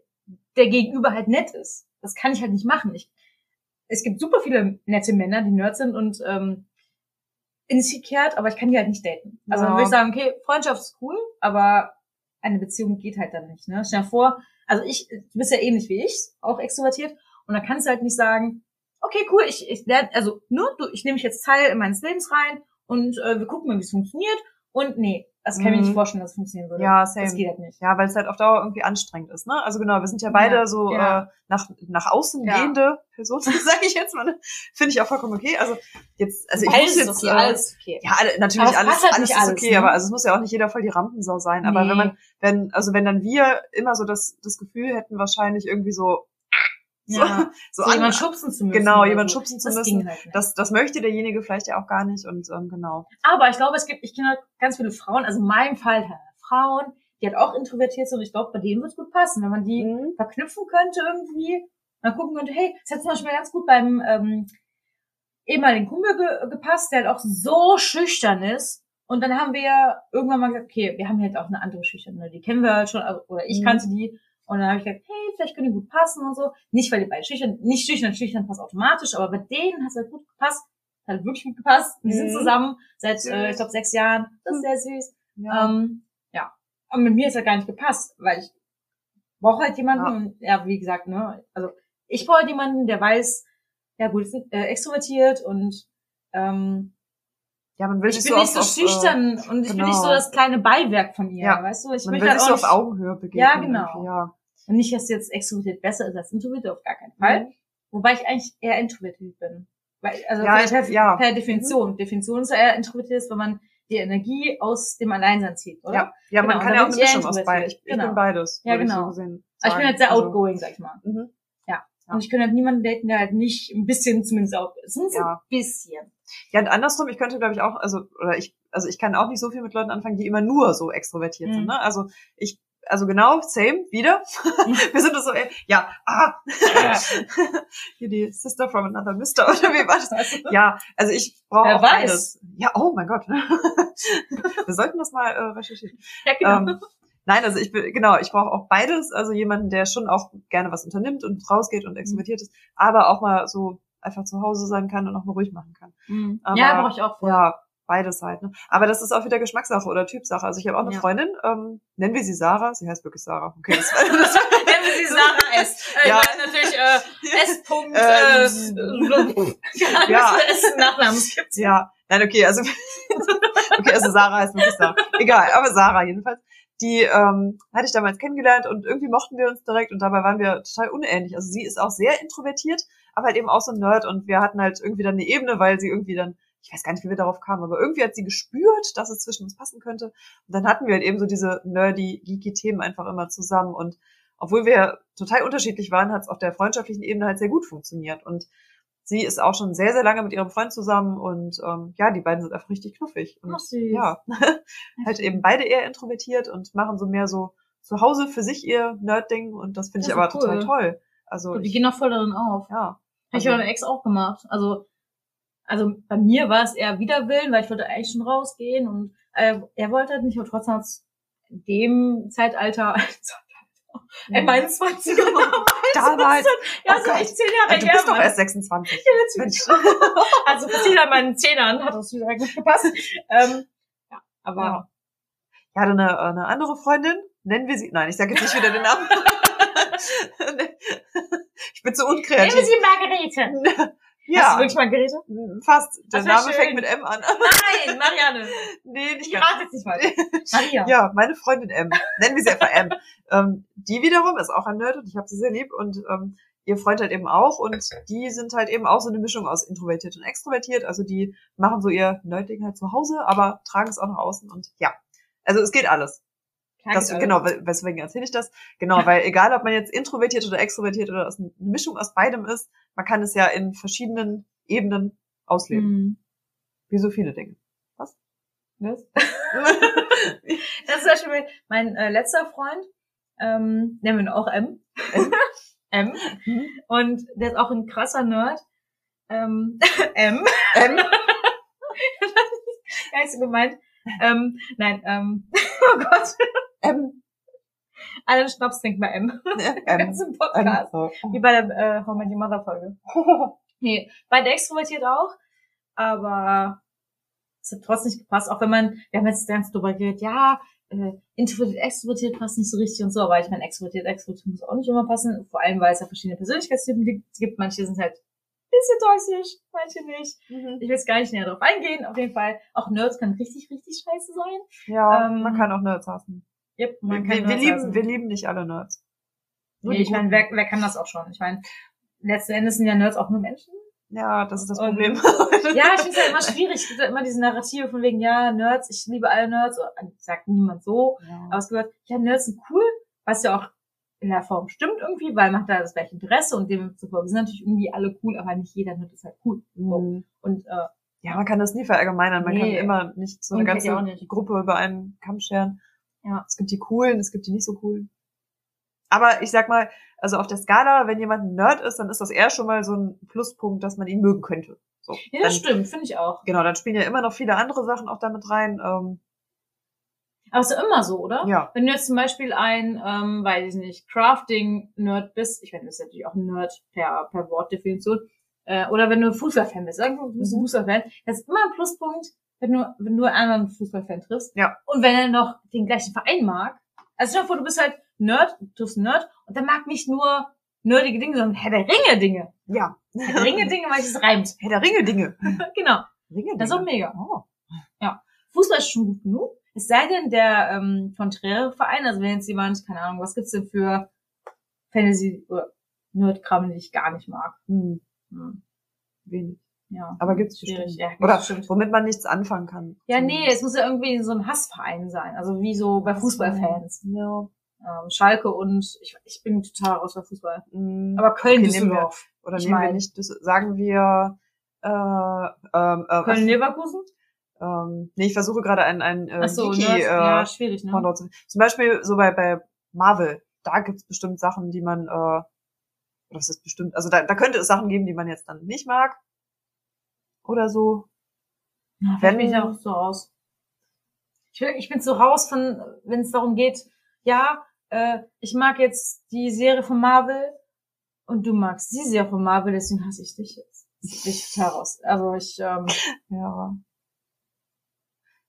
der Gegenüber halt nett ist. Das kann ich halt nicht machen. Ich, es gibt super viele nette Männer, die Nerds sind und ähm, in sich aber ich kann die halt nicht daten. Also Ja. dann würde ich sagen, okay, Freundschaft ist cool, aber eine Beziehung geht halt dann nicht. Ne? Stell dir vor, also ich, du bist ja ähnlich wie ich, auch extrovertiert, und dann kannst du halt nicht sagen, okay, cool, ich, ich lerne, also nur du, ich nehme mich jetzt Teil in meines Lebens rein und äh, wir gucken mal, wie es funktioniert. Und nee, Das kann ich mir nicht Mhm. vorstellen, dass es funktionieren würde. Ja, same. Das geht halt nicht. Ja, weil es halt auf Dauer irgendwie anstrengend ist, ne? Also genau, wir sind ja beide Ja, so ja. Äh, nach nach außen Ja. gehende Personen, sage ich jetzt mal. ne? Finde ich auch vollkommen okay. Also jetzt, also ich Alles muss jetzt okay, äh, alles okay. ja, natürlich alles, halt alles ist alles, okay, ne? aber also es muss ja auch nicht jeder voll die Rampensau sein. Aber Nee. wenn man, wenn, also wenn dann wir immer so das, das Gefühl hätten, wahrscheinlich irgendwie so, Ja. so, So, an, jemand schubsen zu müssen. genau, jemand so. schubsen zu das müssen, halt das, das möchte derjenige vielleicht ja auch gar nicht und ähm, genau. Aber ich glaube, es gibt, ich kenne halt ganz viele Frauen, also in meinem Fall halt Frauen, die halt auch introvertiert sind und ich glaube, bei denen wird es gut passen, wenn man die Mhm. verknüpfen könnte irgendwie, dann gucken könnte, hey, das hat zum Beispiel ganz gut beim ähm, ehemaligen Kumpel ge gepasst, der halt auch so schüchtern ist. Und dann haben wir irgendwann mal gesagt, okay, wir haben halt auch eine andere Schüchterne, die kennen wir halt schon, oder ich Mhm. kannte die. Und dann habe ich gesagt, hey, vielleicht können die gut passen und so. Nicht, weil die beide schüchtern, nicht schüchtern, schüchtern passt automatisch, aber bei denen hat es halt gut gepasst. Hat halt wirklich gut gepasst. Wir sind Mhm. zusammen seit, äh, ich glaube, sechs Jahren. Das ist sehr süß. Ja. Ähm, ja. Aber mit mir ist halt gar nicht gepasst, weil ich brauche halt jemanden, Ja. und, ja, wie gesagt, ne, also ich brauche halt jemanden, der weiß, ja gut, ist äh, extrovertiert und ähm, ja, man will ich bin so nicht so auf, äh, schüchtern und ich bin nicht so genau. das kleine Beiwerk von ihr, Ja. weißt du? Ich man möchte will halt auch so auf nicht, Augenhöhe begegnen. Ja, genau. Ja. und nicht, dass jetzt extrovertiert besser ist als introvertiert, auf gar keinen Fall. Mhm. Wobei ich eigentlich eher introvertiert bin. Weil, also Ja, per, ich- ja. per Definition. Definition ist ja eher introvertiert, ist, wenn man die Energie aus dem Alleinsein zieht, oder? Ja, ja, man Genau, kann da ja auch eine ich Mischung aus beiden. Ich, ich Genau. bin beides. Ja, genau. Ich, so gesehen Aber ich bin halt sehr Also, outgoing, sag ich mal. Mhm. Ja. Ja. Und ich könnte halt niemanden daten, der halt nicht ein bisschen zumindest auch ist. Ja. ein bisschen. Ja, und andersrum, ich könnte, glaube ich, auch, also, oder ich, also ich kann auch nicht so viel mit Leuten anfangen, die immer nur so extrovertiert Mhm. sind. Ne? Also ich, also genau, same, wieder. Wir sind das so, ey, ja, ah, hier die Sister from another Mister, oder wie war das? Ja, also ich brauche Wer auch weiß. beides. Ja, oh mein Gott. Wir sollten das mal äh, recherchieren. Ja, genau. Ähm, nein, also ich bin, genau, ich brauche auch beides. Also jemanden, der schon auch gerne was unternimmt und rausgeht und extrovertiert ist, aber auch mal so einfach zu Hause sein kann und auch mal ruhig machen kann. Mhm. aber- ja, brauche ich auch voll. Ja, beides halt. Ne? Aber das ist auch wieder Geschmackssache oder Typsache. Also ich habe auch eine Ja. Freundin, ähm, nennen wir sie Sarah. Sie heißt wirklich Sarah. Okay, das Nennen wir sie Sarah S. Äh, Ja. natürlich äh, S. Punkt. Ähm, Äh, ja. S. Nachnamen es gibt. ja, nein, okay, also okay, also Sarah heißt wirklich Sarah. Egal, aber Sarah jedenfalls. Die ähm, hatte ich damals kennengelernt und irgendwie mochten wir uns direkt und dabei waren wir total unähnlich. Also sie ist auch sehr introvertiert, aber halt eben auch so ein Nerd und wir hatten halt irgendwie dann eine Ebene, weil sie irgendwie dann, ich weiß gar nicht, wie wir darauf kamen, aber irgendwie hat sie gespürt, dass es zwischen uns passen könnte. Und dann hatten wir halt eben so diese nerdy, geeky Themen einfach immer zusammen und obwohl wir total unterschiedlich waren, hat es auf der freundschaftlichen Ebene halt sehr gut funktioniert und sie ist auch schon sehr, sehr lange mit ihrem Freund zusammen und ähm, ja, die beiden sind einfach richtig knuffig. Und Ach, süß. ja, halt eben beide eher introvertiert und machen so mehr so zu Hause für sich ihr Nerd-Ding und das finde ich aber cool. total toll. Also Und die ich, gehen auch voll darin auf. ja. Hab ich Also- bei meinem Ex auch gemacht. Also, also bei mir war es eher Widerwillen, weil ich wollte eigentlich schon rausgehen und äh, er wollte halt nicht, aber trotzdem hat's in dem Zeitalter, in meinen 20ern Damals, ja, oh so echt zehn Jahre du her, bist doch erst 26. Ja, natürlich. also zehn Jahre meinen Zehnern hat das wieder gut gepasst. Ähm, ja, aber Ja. Ich hatte eine, eine andere Freundin, nennen wir sie, nein, ich sage jetzt nicht wieder den Namen. ich bin so unkreativ. nehmen Sie Margarete. Hast du Ja, wirklich Margarete? fast. Der Das Name schön. fängt mit M an. Nein, Marianne. nee, nicht Ich ganz. rate jetzt nicht weiter. Maria. Ja, meine Freundin M. Nennen wir sie einfach M. Ähm, die wiederum ist auch ein Nerd und ich habe sie sehr lieb und ähm, ihr Freund halt eben auch und die sind halt eben auch so eine Mischung aus introvertiert und extrovertiert. Also die machen so ihr Nerdding halt zu Hause, aber tragen es auch nach außen und ja. Also es geht alles. Das, genau, we- weswegen erzähle ich das? Genau, weil egal, ob man jetzt introvertiert oder extrovertiert oder eine Mischung aus beidem ist, man kann es ja in verschiedenen Ebenen ausleben. Hm. Wie so viele Dinge. Was? Das ist zum Beispiel mein äh, letzter Freund, ähm, nennen wir ihn auch M. M. Mhm. Und der ist auch ein krasser Nerd. Ähm, M. M. Nicht so gemeint. Ähm, nein, ähm, oh Gott. M. Allen Schnaps trinkt bei M. Der M. ganze M. Podcast. So. Wie bei der äh, How Your Mother Folge. Nee, beide extrovertiert auch, aber es hat trotzdem nicht gepasst, auch wenn man, wir haben jetzt ganz drüber geredet, ja, äh, introvertiert, extrovertiert passt nicht so richtig und so, aber ich meine, extrovertiert, extrovertiert muss auch nicht immer passen, vor allem, weil es ja verschiedene Persönlichkeitstypen gibt, manche sind halt ein bisschen toxisch, manche nicht. Mhm. Ich will jetzt gar nicht näher drauf eingehen. Auf jeden Fall, auch Nerds können richtig, richtig scheiße sein. Ja, Ähm, man kann auch Nerds hassen. Wir, man wir, kann wir, Nerds lieben, wir lieben nicht alle Nerds. Nur Nee, ich meine, wer, wer kann das auch schon? Ich meine, letzten Endes sind ja Nerds auch nur Menschen. Ja, das ist das Und- Problem. Ja, ich finde es ja immer schwierig. Es gibt ja immer diese Narrative von wegen, ja, Nerds, ich liebe alle Nerds. Sagt niemand so. Ja. Aber es gehört, ja, Nerds sind cool, was ja auch in der Form stimmt irgendwie, weil man hat da das gleiche Interesse und demzufolge sind natürlich irgendwie alle cool, aber nicht jeder Nerd ist halt cool. Mhm. Und äh, Ja, man kann das nie verallgemeinern. Man Nee. kann immer nicht so eine ganze. Gruppe über einen Kamm scheren. Ja. Es gibt die coolen, es gibt die nicht so coolen. Aber ich sag mal, also auf der Skala, wenn jemand ein Nerd ist, dann ist das eher schon mal so ein Pluspunkt, dass man ihn mögen könnte. So. ja, dann, das stimmt, finde ich auch. Genau, dann spielen ja immer noch viele andere Sachen auch damit rein. Ähm, Aber ist ja immer so, oder? ja. Wenn du jetzt zum Beispiel ein, ähm, weiß ich nicht, Crafting-Nerd bist, ich meine, das ist natürlich auch ein Nerd per, per Wortdefinition, äh, oder wenn du Fußballfan bist, sagen wir, du bist ein Mhm. Fußballfan, das ist immer ein Pluspunkt, wenn du, wenn du einen anderen Fußballfan triffst. Ja. Und wenn er noch den gleichen Verein mag. Also stell dir vor, du bist halt Nerd, du triffst Nerd, und der mag nicht nur nerdige Dinge, sondern Herr der Ringe Dinge. Ja. Herr der Ringe Dinge, weil es reimt. Herr der Ringe Dinge. genau. Ringe Das ist auch mega. Oh. Fußball ist schon gut genug. Es sei denn, der ähm, konträre Verein, also wenn jetzt jemand, keine Ahnung, was gibt's denn für Fantasy oder Nerdkram, den ich gar nicht mag. Hm, Hm. wenig. Ja. Aber gibt's bestimmt. Ja, Oder bestimmt. womit man nichts anfangen kann. Ja, nee, es muss ja irgendwie so ein Hassverein sein. Also wie so bei Fußballfans. Ja. Ähm, Schalke und ich, ich bin total raus bei Fußball. Mm. Aber Köln, Okay, nehmen wir- Düsseldorf. Oder ich nehmen wir mein- nicht, das, sagen wir, äh, ähm, äh, Köln Leverkusen? ähm, nee, ich versuche gerade ein, ein äh, so, Wiki, ne? äh, ja, schwierig, ne? Zu Zum Beispiel so bei, bei Marvel, da gibt's bestimmt Sachen, die man, äh, oder was ist bestimmt, also da, da könnte es Sachen geben, die man jetzt dann nicht mag. Oder so. Ja, Wenn- bin ich auch so raus. Ich, will, ich bin so raus von, wenn es darum geht, ja, äh, ich mag jetzt die Serie von Marvel und du magst die Serie von Marvel, deswegen hasse ich dich jetzt. Ich bin total raus. Also ich, ähm, Ja.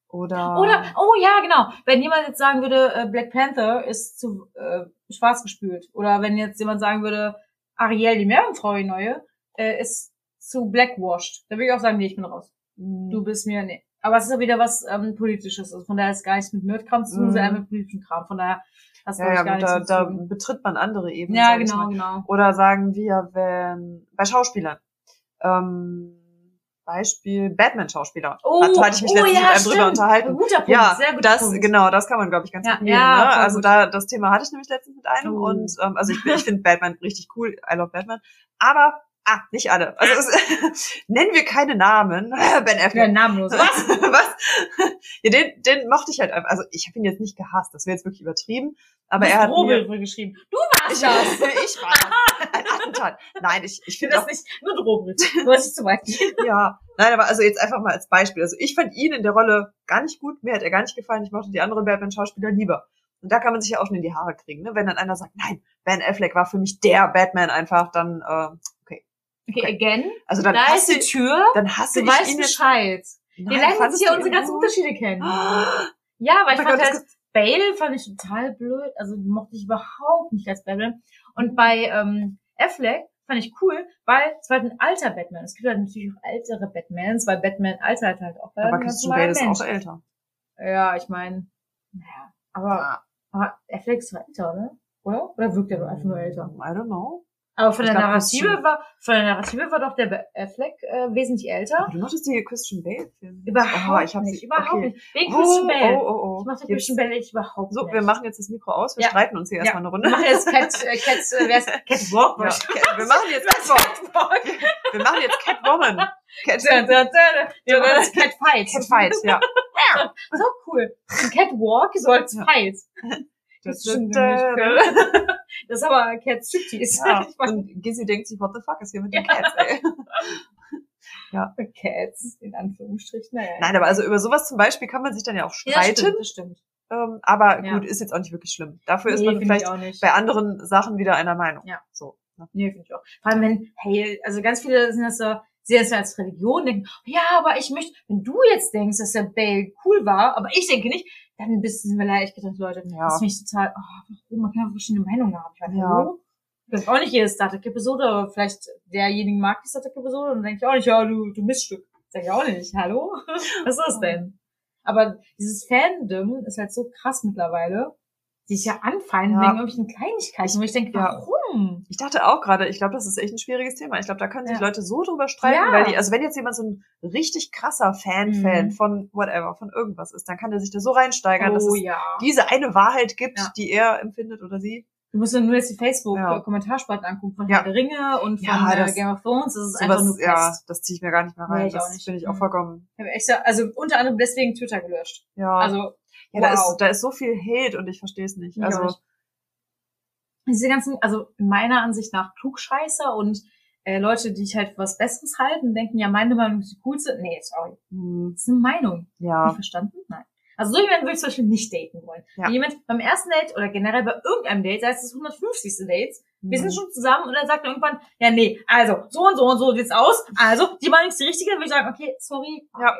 Oder. oder, oh ja, genau, wenn jemand jetzt sagen würde, äh, Black Panther ist zu äh, schwarz gespült, oder wenn jetzt jemand sagen würde, Ariel, die Meerjungfrau, die neue, äh, ist zu blackwashed, dann würde ich auch sagen, nee, ich bin raus. Mm, Du bist mir, nee. Aber es ist ja wieder was ähm, Politisches. Also von daher ist gar nichts mit Nerdkram zu tun, Mhm. sondern mit politischem Kram. Von daher hast du ja, ja, gar da, nichts da tun. betritt man andere Ebenen. Ja, genau, genau. Oder sagen wir, wenn, bei Schauspielern, ähm, Beispiel Batman-Schauspieler. Oh, da hatte ich mich oh, letztens ja, mit einem drüber unterhalten. Ein guter Punkt, Ja, sehr guter das, Punkt. genau, das kann man, glaube ich, ganz Ja, gut nehmen. ja, ne? Also gut. da, das Thema hatte ich nämlich letztens mit einem Oh. und, ähm, also ich, ich finde Batman richtig cool, I love Batman, aber, ah, nicht alle. Also es, nennen wir keine Namen. Ben Ja, Affleck. namenlos. Was? Was? Ja, den, den mochte ich halt einfach. Also ich habe ihn jetzt nicht gehasst, das wäre jetzt wirklich übertrieben. Aber er hat Drobel mir, wohl geschrieben. Du warst ich, das. ich war das. ein Attentat. Nein, ich, ich finde finde auch, das nicht nur Drobel. Du hast nicht zu weit gehen. ja. Nein, aber also jetzt einfach mal als Beispiel. Also ich fand ihn in der Rolle gar nicht gut. Mir hat er gar nicht gefallen. Ich mochte die anderen Batman-Schauspieler lieber. Und da kann man sich ja auch schon in die Haare kriegen, ne? Wenn dann einer sagt, nein, Ben Affleck war für mich der Batman einfach, dann, äh, Okay, again. also dann da ist hasse die ich, Tür. dann hasse Du ich weißt ihn jetzt. Bescheid. Nein, Wir lernen jetzt fandest hier du unsere ganzen? Unterschiede kennen. Oh Ja, aber ich mein fand Gott, halt, Bale fand ich total blöd. Also die mochte ich überhaupt nicht als Batman. Und bei ähm, Affleck fand ich cool, weil es war halt ein alter Batman. Es gibt halt natürlich auch ältere Batmans, weil Batman altert halt auch. weil er aber Christian Bale ist Mensch auch älter. Ja, ich meine, naja, aber, aber Affleck ist doch älter, ne? Oder? Oder wirkt er doch einfach nur älter? I don't know. Aber von Ich der glaub, Narrative war, von der Narrative war doch der Ba- Affleck äh, wesentlich älter. Du mochtest die Christian Bale-Filme? Überhaupt oh, ich hab nicht, sie, überhaupt okay. nicht. Wegen Oh, Christian Bale. oh, oh, oh. Ich mochte Jetzt- Christian Bale überhaupt So, nicht. wir machen jetzt das Mikro aus. Wir Ja. streiten uns hier Ja. erstmal eine Wir Runde. machen jetzt Cat, äh, Cat, äh, wer ist Catwalk? Ja, Cat- wir machen jetzt Catwalk. Wir machen jetzt Catwoman. Cat, Da, da, da. Wir machen jetzt Catfight. Catfight, ja. So cool. Ein Catwalk so als Ja. Fight. Das ziemlich cool. Das ist aber Cat Striptease. Ja, mag und Gizzy denkt sich, what the fuck ist hier mit den Ja. Cats, ey? Cats, in Anführungsstrichen. Naja. Nein, aber also über sowas zum Beispiel kann man sich dann ja auch Ja, das streiten. stimmt, das stimmt. ähm, aber Ja. gut, ist jetzt auch nicht wirklich schlimm. Dafür ist Nee, man finde vielleicht bei anderen Sachen wieder einer Meinung. Ja. So. ne? Nee, finde ich auch. Vor allem, wenn, hey, also ganz viele sind das so, sehen das ja als Religion, denken, ja, aber ich möchte, wenn du jetzt denkst, dass der Bale cool war, aber ich denke nicht, dann bist du, sind wir leider echt gedacht, Leute, Ja. das finde ich total, oh, warum, man kann auch verschiedene Meinungen haben. Ich meine, Ja. hallo? Das ist auch nicht jede Star Trek-Episode, aber vielleicht derjenigen mag die Star Trek-Episode und denkt auch nicht, ja, du, du Miststück. Sag ich auch nicht. Hallo? Was ist das denn? Aber dieses Fandom ist halt so krass mittlerweile. Die sich ja anfeinden Ja. wegen irgendwelchen Kleinigkeiten, wo ich denke, Ja. warum? Ich dachte auch gerade, ich glaube, das ist echt ein schwieriges Thema. Ich glaube, da können sich Ja. Leute so drüber streiten, Ja. weil die, also wenn jetzt jemand so ein richtig krasser Fan-Fan Mhm. von whatever, von irgendwas ist, dann kann der sich da so reinsteigern, dass oh es ja. diese eine Wahrheit gibt, Ja. die er empfindet oder sie. Du musst nur jetzt die Ja. Facebook-Kommentarspalten angucken von Ja. Herr der Ringe und von Ja, äh, das- Game of Thrones. Das ist einfach Sowas, nur Pest. ja, das ziehe ich mir gar nicht mehr rein. Nee, das finde ich auch Mhm. vollkommen, Ich echt, so- also unter anderem deswegen Twitter gelöscht. ja. Also ja, da wow. ist, da ist so viel Hate und ich verstehe es nicht. Also, nicht. diese ganzen, also meiner Ansicht nach Klugscheißer und äh, Leute, die ich halt für was Besseres halten, denken, ja, meine Meinung ist die coolste. Nee, sorry. hm, Das ist eine Meinung. Nicht ja, verstanden? Nein. Also so jemanden würde ich zum Beispiel nicht daten wollen. Ja. Wenn jemand beim ersten Date oder generell bei irgendeinem Date, sei es das 150. Date, wir sind Mhm. schon zusammen und dann sagt er irgendwann, ja, nee, also so und so und so sieht's aus. Also, die Meinung ist die richtige, dann würde ich sagen, okay, sorry. Ja.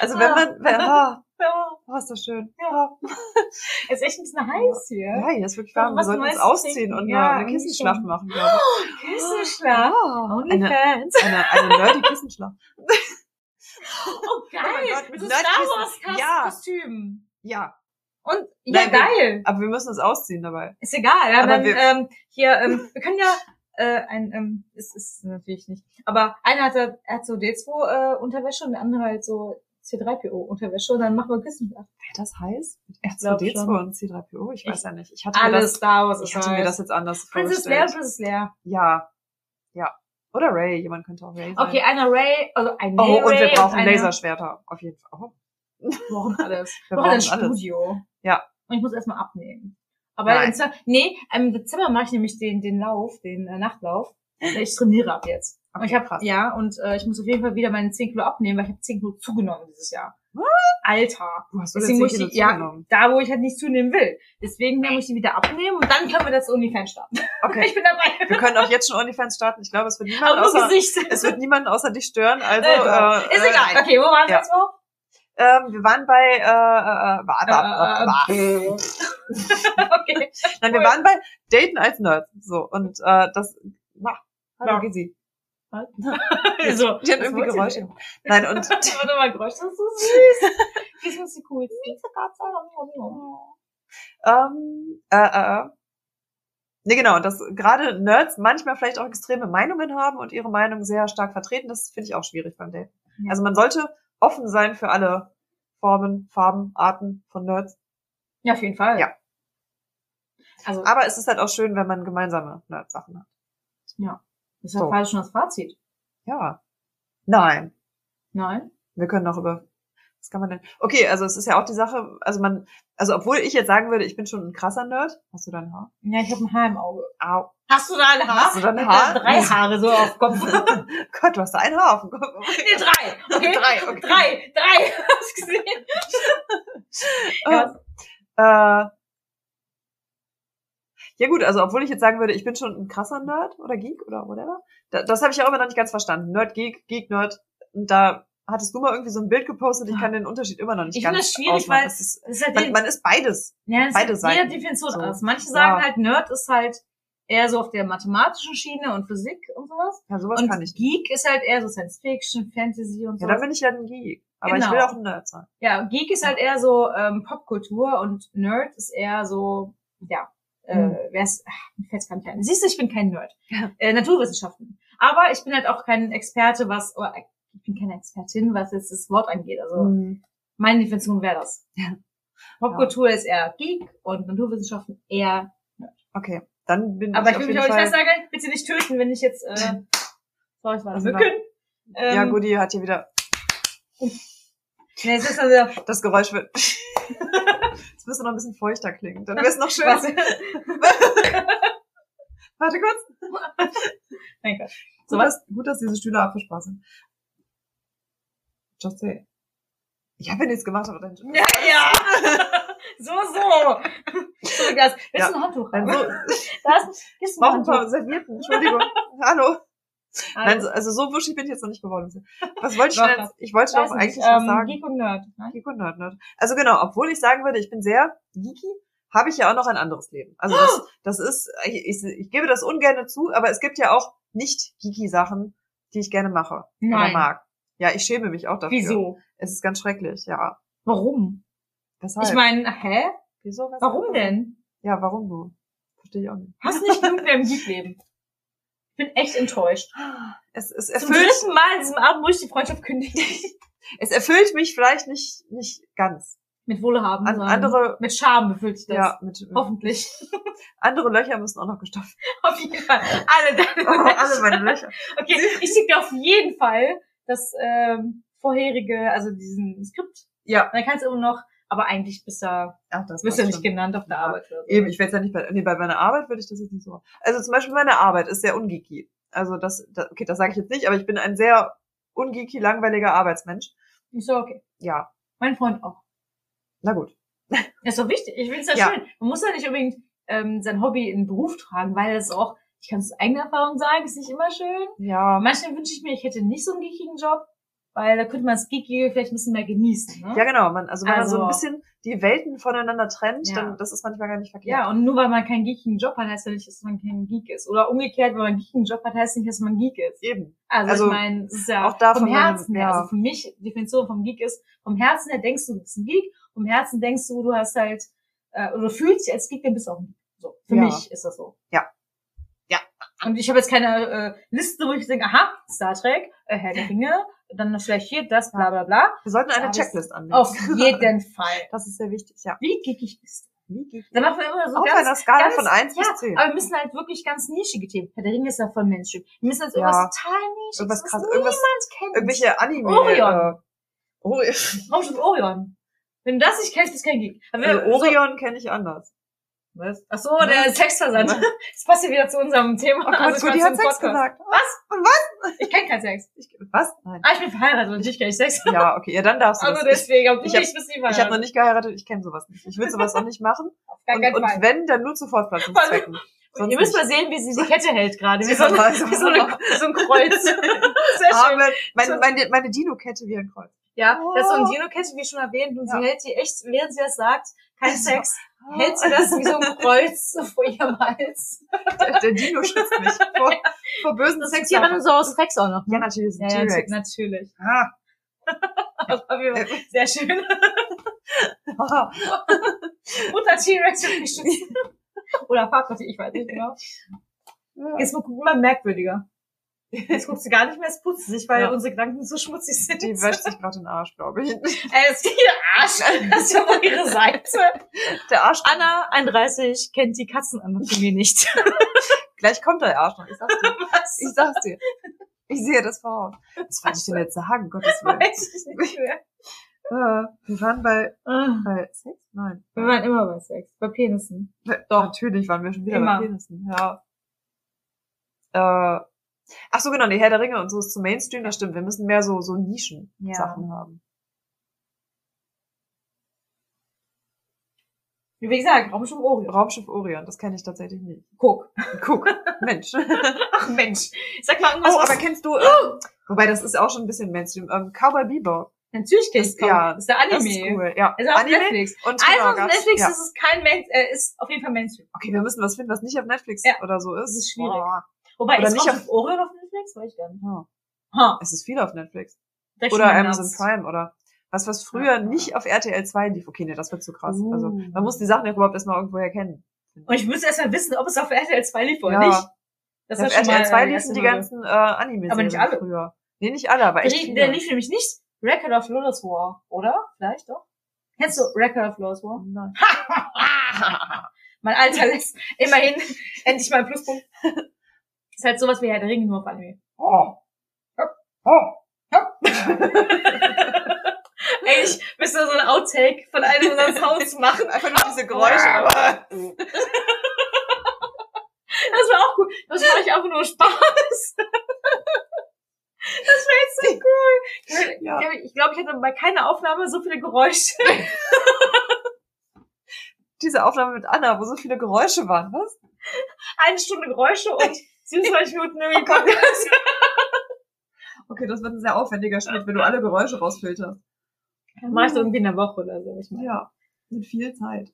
also wenn man, wenn, ah, Ja, oh, ist das schön. Ja, ist echt ein bisschen heiß hier. ja hier ist wirklich warm. Wir sollten uns ausziehen und Ja, eine, eine Kissenschlacht machen, glaube ich. Kissenschlag. Ah, eine, Onlyfans. eine, eine nerdy Kissenschlacht. Oh, geil. Oh Gott, mit so. Star Wars Kast- Ja. Und, ja, Nein, wir- geil. aber wir müssen uns ausziehen dabei. Ist egal. Ja, Aber wir- ähm, hier, ähm, wir können ja, äh, ein, ähm, ist, ist natürlich nicht. Aber einer hat, er hat so D2 äh, Unterwäsche und der andere halt so C3PO Unterwäsche und dann machen wir Kissenschlag. Wäre das heiß? Mit glaub R2D2 schon. und C3PO? Ich weiß Ich- ja nicht. Ich hatte mir Alles das, Star Wars ich hatte mir halt. das jetzt anders Princess Leia, vorgestellt. Princess Leia. Ja, ja. Oder Ray. Jemand könnte auch Ray sein. Okay, einer Ray, also ein Oh, und wir Ray brauchen eine- Laserschwerter. Auf jeden Fall. Oh. Wir brauchen alles. Wir brauchen ein. Studio. Ja. Und ich muss erstmal abnehmen. Aber Nein. im nee, im Dezember mache ich nämlich den, den Lauf, den äh, Nachtlauf. Ich trainiere ab jetzt. Und ich habe ja und äh, ich muss auf jeden Fall wieder meine 10 Kilo abnehmen, weil ich habe 10 Kilo zugenommen dieses Jahr. Was? Alter. Du hast Deswegen muss ich, ja, da wo ich halt nicht zunehmen will. Deswegen muss ich die wieder abnehmen und dann können wir das OnlyFans starten. Okay. Ich bin dabei. Wir können auch jetzt schon OnlyFans starten. Ich glaube, es wird niemand Aber außer, Gesicht. es wird niemanden außer dich stören. Also, Äh, äh, Ist äh, egal. Okay, wo waren wir jetzt noch? Ähm, wir waren bei, äh, äh, war, war, Äh, war, okay. Nein, wir cool. waren bei Daten als Nerd. So, und äh, das, na, hallo, Ja. Gizzy. So, Die hat was irgendwie Geräusche. Nein, und Warte mal, Geräusch, das ist so süß. Die sind so cool. ähm, äh, äh, äh. Nee, genau, dass gerade Nerds manchmal vielleicht auch extreme Meinungen haben und ihre Meinung sehr stark vertreten, das finde ich auch schwierig beim Date. Ja. Also man sollte offen sein für alle Formen, Farben, Arten von Nerds. Ja, auf jeden Fall. Ja. Also, Aber es ist halt auch schön, wenn man gemeinsame Nerd-Sachen hat. Das ist ja so. quasi schon das Fazit. Ja. Nein. Nein? Wir können noch über, was kann man denn? Okay, also es ist ja auch die Sache, also man, also obwohl ich jetzt sagen würde, ich bin schon ein krasser Nerd. Hast du dein Haar? Ja, ich habe ein Haar im Auge. Au. Hast du da ein Haar? Hast du da ein Ich Haar? Drei Haare so auf Kopf. nee, Gott, du hast da ein Haar auf dem Kopf. drei. Okay? Drei, okay. Drei, drei. Hast du gesehen? Äh, äh, ja gut, also obwohl ich jetzt sagen würde, ich bin schon ein krasser Nerd oder Geek oder whatever, da, das habe ich auch immer noch nicht ganz verstanden. Nerd, Geek, Geek, Nerd. Und da hattest du mal irgendwie so ein Bild gepostet, ich kann den Unterschied immer noch nicht Ich ganz finde das schwierig, weil Es ist, Das ist halt man, man ist beides. Ja, das Beide ist halt Seiten. Definition So. anders. Manche sagen Ja. halt, Nerd ist halt eher so auf der mathematischen Schiene und Physik und sowas. Ja, sowas und kann ich. Geek ist halt eher so Science Fiction, Fantasy und Ja, sowas. dann bin ich ja ein Geek. Aber ich Genau. will auch ein Nerd sein. Ja, Geek ist halt eher so ähm, Popkultur und Nerd ist eher so, ja, äh, Hm. wer ist, ach, mir fällt's gar nicht ein. Siehst du, ich bin kein Nerd. Ja. Äh, Naturwissenschaften. Aber ich bin halt auch kein Experte, was, oder ich bin keine Expertin, was jetzt das Wort angeht. Also Mhm. meine Definition wäre das. Ja. Popkultur ist eher Geek und Naturwissenschaften eher. Okay, dann bin Aber ich ich auf will mich auch nicht festnageln, bitte nicht töten, wenn ich jetzt, äh, sorry, es war Also Mücken. Ähm, ja, Goody hat hier wieder Nee, es ist also, das Geräusch wird. Müsste noch ein bisschen feuchter klingen. Dann wäre es noch schön. Warte kurz. mein Gott. So was? Gut, dass diese Stühle abgesprochen sind. Just say. Ich habe ja nichts gemacht, aber dann. Ja, ja. So, so. Das. Willst Ja. du ein Handtuch haben? so, Das ein mach ein paar Handtuch. Servietten. Entschuldigung. Hallo. Nein, Also, so- also so wuschig bin ich jetzt noch nicht geworden. Was wollte ich denn? Ich wollte doch nicht, eigentlich was ähm, sagen. Geek und Nerd. Ne? Geek und Nerd, Nerd. Also genau, obwohl ich sagen würde, ich bin sehr geeky, habe ich ja auch noch ein anderes Leben. Also das, das ist, ich, ich, gebe das ungern zu, aber es gibt ja auch nicht geeky Sachen, die ich gerne mache oder Nein. mag. Ja, ich schäme mich auch dafür. Wieso? Es ist ganz schrecklich, ja. Warum? Weshalb? Ich meine, hä? Wieso? Weshalb? Warum denn? Ja, warum nur? Verstehe ich auch nicht. Hast nicht genug mehr im Geek-Leben. Ich bin echt enttäuscht. Es, es Zum erfüllt, dritten Mal in diesem Abend muss ich die Freundschaft kündigen. es erfüllt mich vielleicht nicht, nicht ganz. Mit Wohlhaben. An, sondern andere, Mit Scham befüllt sich das. ja, mit, mit Hoffentlich. andere Löcher müssen auch noch gestopft. Auf jeden Fall. Alle deine Oh, alle meine Löcher. Okay, ich schicke dir auf jeden Fall das ähm, vorherige, also diesen Skript. Ja. Und dann kannst du immer noch, aber eigentlich bist du, Ach, das wirst du nicht genannt auf der Ja. Arbeit. Oder so. Eben, ich werde ja nicht bei, nee, bei meiner Arbeit würde ich das jetzt nicht so machen. Also zum Beispiel meine Arbeit ist sehr ungeeky. Also das, das okay, das sage ich jetzt nicht, aber ich bin ein sehr ungeeky, langweiliger Arbeitsmensch. Ich so, okay. Ja, Mein Freund auch. na gut. Das ist doch wichtig. Ich finde es ja, Ja. schön. Man muss ja nicht unbedingt ähm, sein Hobby in den Beruf tragen, weil das auch, ich kann es aus eigener Erfahrung sagen, ist nicht immer schön. Ja, Manchmal wünsche ich mir, ich hätte nicht so einen geekigen Job, weil da könnte man das Geekige vielleicht ein bisschen mehr genießen. Ne? ja genau. Man, also wenn man so Also- ein bisschen die Welten voneinander trennt, Ja. dann das ist manchmal gar nicht verkehrt. Ja, und nur weil man keinen geekigen Job hat, heißt ja nicht, dass man kein Geek ist. Oder umgekehrt, weil man einen geekigen Job hat, heißt nicht, dass man Geek ist. Eben. Also, Also, ich meine, es ist ja auch da vom Herzen her. ja. Also für mich, die Definition vom Geek ist, vom Herzen her denkst du, du bist ein Geek, vom Herzen denkst du, du hast halt, äh, oder fühlst dich als Geek, dann bist du auch ein Geek. So, für Ja. mich ist das so. Ja. Ja. Und ich habe jetzt keine äh, Liste, wo ich denke, aha, Star Trek, äh, Herr der Ringe, dann vielleicht hier das, bla bla bla. Wir sollten eine Checklist annehmen. Auf jeden Fall. Das ist sehr wichtig, ja. Wie geekig bist du? Wie geeky? Dann machen wir immer so Auf ganz, einer Skala ganz, von 1 ja, bis 10. aber wir müssen halt wirklich ganz nischige Themen. Herr der Ringe ist ja voll Mainstream. Wir müssen jetzt Ja. irgendwas total nischiges, Irgendwas was krass, irgendwas- niemand kennt. Irgendwelche Anime. Orion. Äh, Ori Raumschiff Orion. Wenn du das nicht kennst, bist du kein Geek. Aber also Orion kenne ich anders. Was? Ach so, der Sexversand. Das passt ja wieder zu unserem Thema. Oh Gott, Also quasi hat Sex Podcast. gesagt. Was? Ich kenne keinen Sex. Ich, was? Nein. Ah, ich bin verheiratet und natürlich kenne ich Sex. Ja, okay, ja, dann darfst du Also das. deswegen, du ich bist nicht Ich habe noch nicht geheiratet, ich kenne sowas nicht. Ich würde sowas auch nicht machen. Auf gar Und, keinen und Fall. wenn, dann nur zu Fortpflanzungszwecken. Sonst Ihr müsst mal nicht. sehen, wie sie die Kette hält gerade. Wie, so eine, wie so, eine, so ein Kreuz. Sehr schön. Aber meine, So- meine, meine Dino-Kette wie ein Kreuz. Ja, das ist so ein Oh. Dino-Kette, wie schon erwähnt. Und Ja. sie hält die echt, während sie das sagt, kein Sex, hält sie das wie so ein Kreuz vor ihrem Hals. Der, der Dino schützt mich vor, vor bösen Sex. Tyrannosaurus Rex auch noch. Ja, natürlich, Ja, ja, natürlich. Ah. Sehr schön. Mutter T-Rex wird mich. Oder Vater, ich weiß nicht genau. Jetzt wird immer merkwürdiger. Jetzt guckt sie gar nicht mehr, es putzt sich, weil Ja. unsere Gedanken so schmutzig sind. Die wäscht sich gerade den Arsch, glaube ich. Ey, ist ihr Arsch. Das ist ja wohl ihre Seite. Der Arsch. Anna, 31, kennt die Katzenanatomie nicht. Gleich kommt der Arsch noch. Ich sag's dir. Was? Ich sag's dir. Ich sehe das voraus. Was wollte ich denn jetzt sagen? Gottes Willen. Weiß ich nicht mehr. Äh, wir waren bei, Ah, bei Sex? Nein. Wir waren immer bei Sex, bei Penissen. Doch. Natürlich waren wir schon wieder Immer. bei Penissen. Ja. Äh, ach so, genau, die Herr der Ringe und so ist zu Mainstream, das stimmt. Wir müssen mehr so, so Nischen-Sachen Ja. haben. Wie gesagt, Raumschiff Orion. Raumschiff Orion, das kenne ich tatsächlich nicht. Guck. Guck, Mensch. Ach Mensch. Sag mal irgendwas, Oh, aber kennst du, ähm, wobei das ist auch schon ein bisschen Mainstream, ähm, Cowboy Bebop. Natürlich kennst du ja, Das ist der Anime. Das ist cool, ja. Ist auf Anime Netflix. und Also auf Netflix ja. ist es kein Main, äh, ist auf jeden Fall Mainstream. Okay, wir müssen was finden, was nicht auf Netflix Ja. oder so ist. Das ist schwierig. Boah. Wobei, Oder ist nicht Raumschiff Orion auf Netflix? Weiß ich gar nicht. Ja. Ha. Es ist viel auf Netflix. direkt Oder Amazon Herz. Prime oder was, was früher Ja. nicht auf RTL 2 lief. Okay, nee, das wird zu krass. Uh. Also, man muss die Sachen ja überhaupt erstmal irgendwo erkennen. Und ich müsste erst mal wissen, ob es auf RTL 2 lief oder Ja. nicht. Das auf ist ja schon RTL mal 2 die erste liefen die ganzen äh, anime Aber nicht alle. früher. Nee, nicht alle, aber echt Der, viele. der lief nämlich nicht Record of Lotus War, oder? Vielleicht doch? Kennst du Record of Lotus War? Nein. mein Alter lässt immerhin endlich mal einen Pluspunkt. ist halt sowas wie Herr der Ringe nur auf Anime. Oh. Oh. Eigentlich müsste so ein Outtake von einem unserer Sounds machen. Einfach nur diese Geräusche, aber. Das war auch cool. Das war ich einfach nur Spaß. Das wäre jetzt so cool. Ich glaube, ich, glaub, ich hatte bei keiner Aufnahme so viele Geräusche. Diese Aufnahme mit Anna, wo so viele Geräusche waren, was? Eine Stunde Geräusche und 27 Minuten irgendwie Podcast. Okay, das wird ein sehr aufwendiger Schnitt, wenn du alle Geräusche rausfilterst. Mach ich so irgendwie in der Woche oder so. Ich meine. Ja, mit viel Zeit.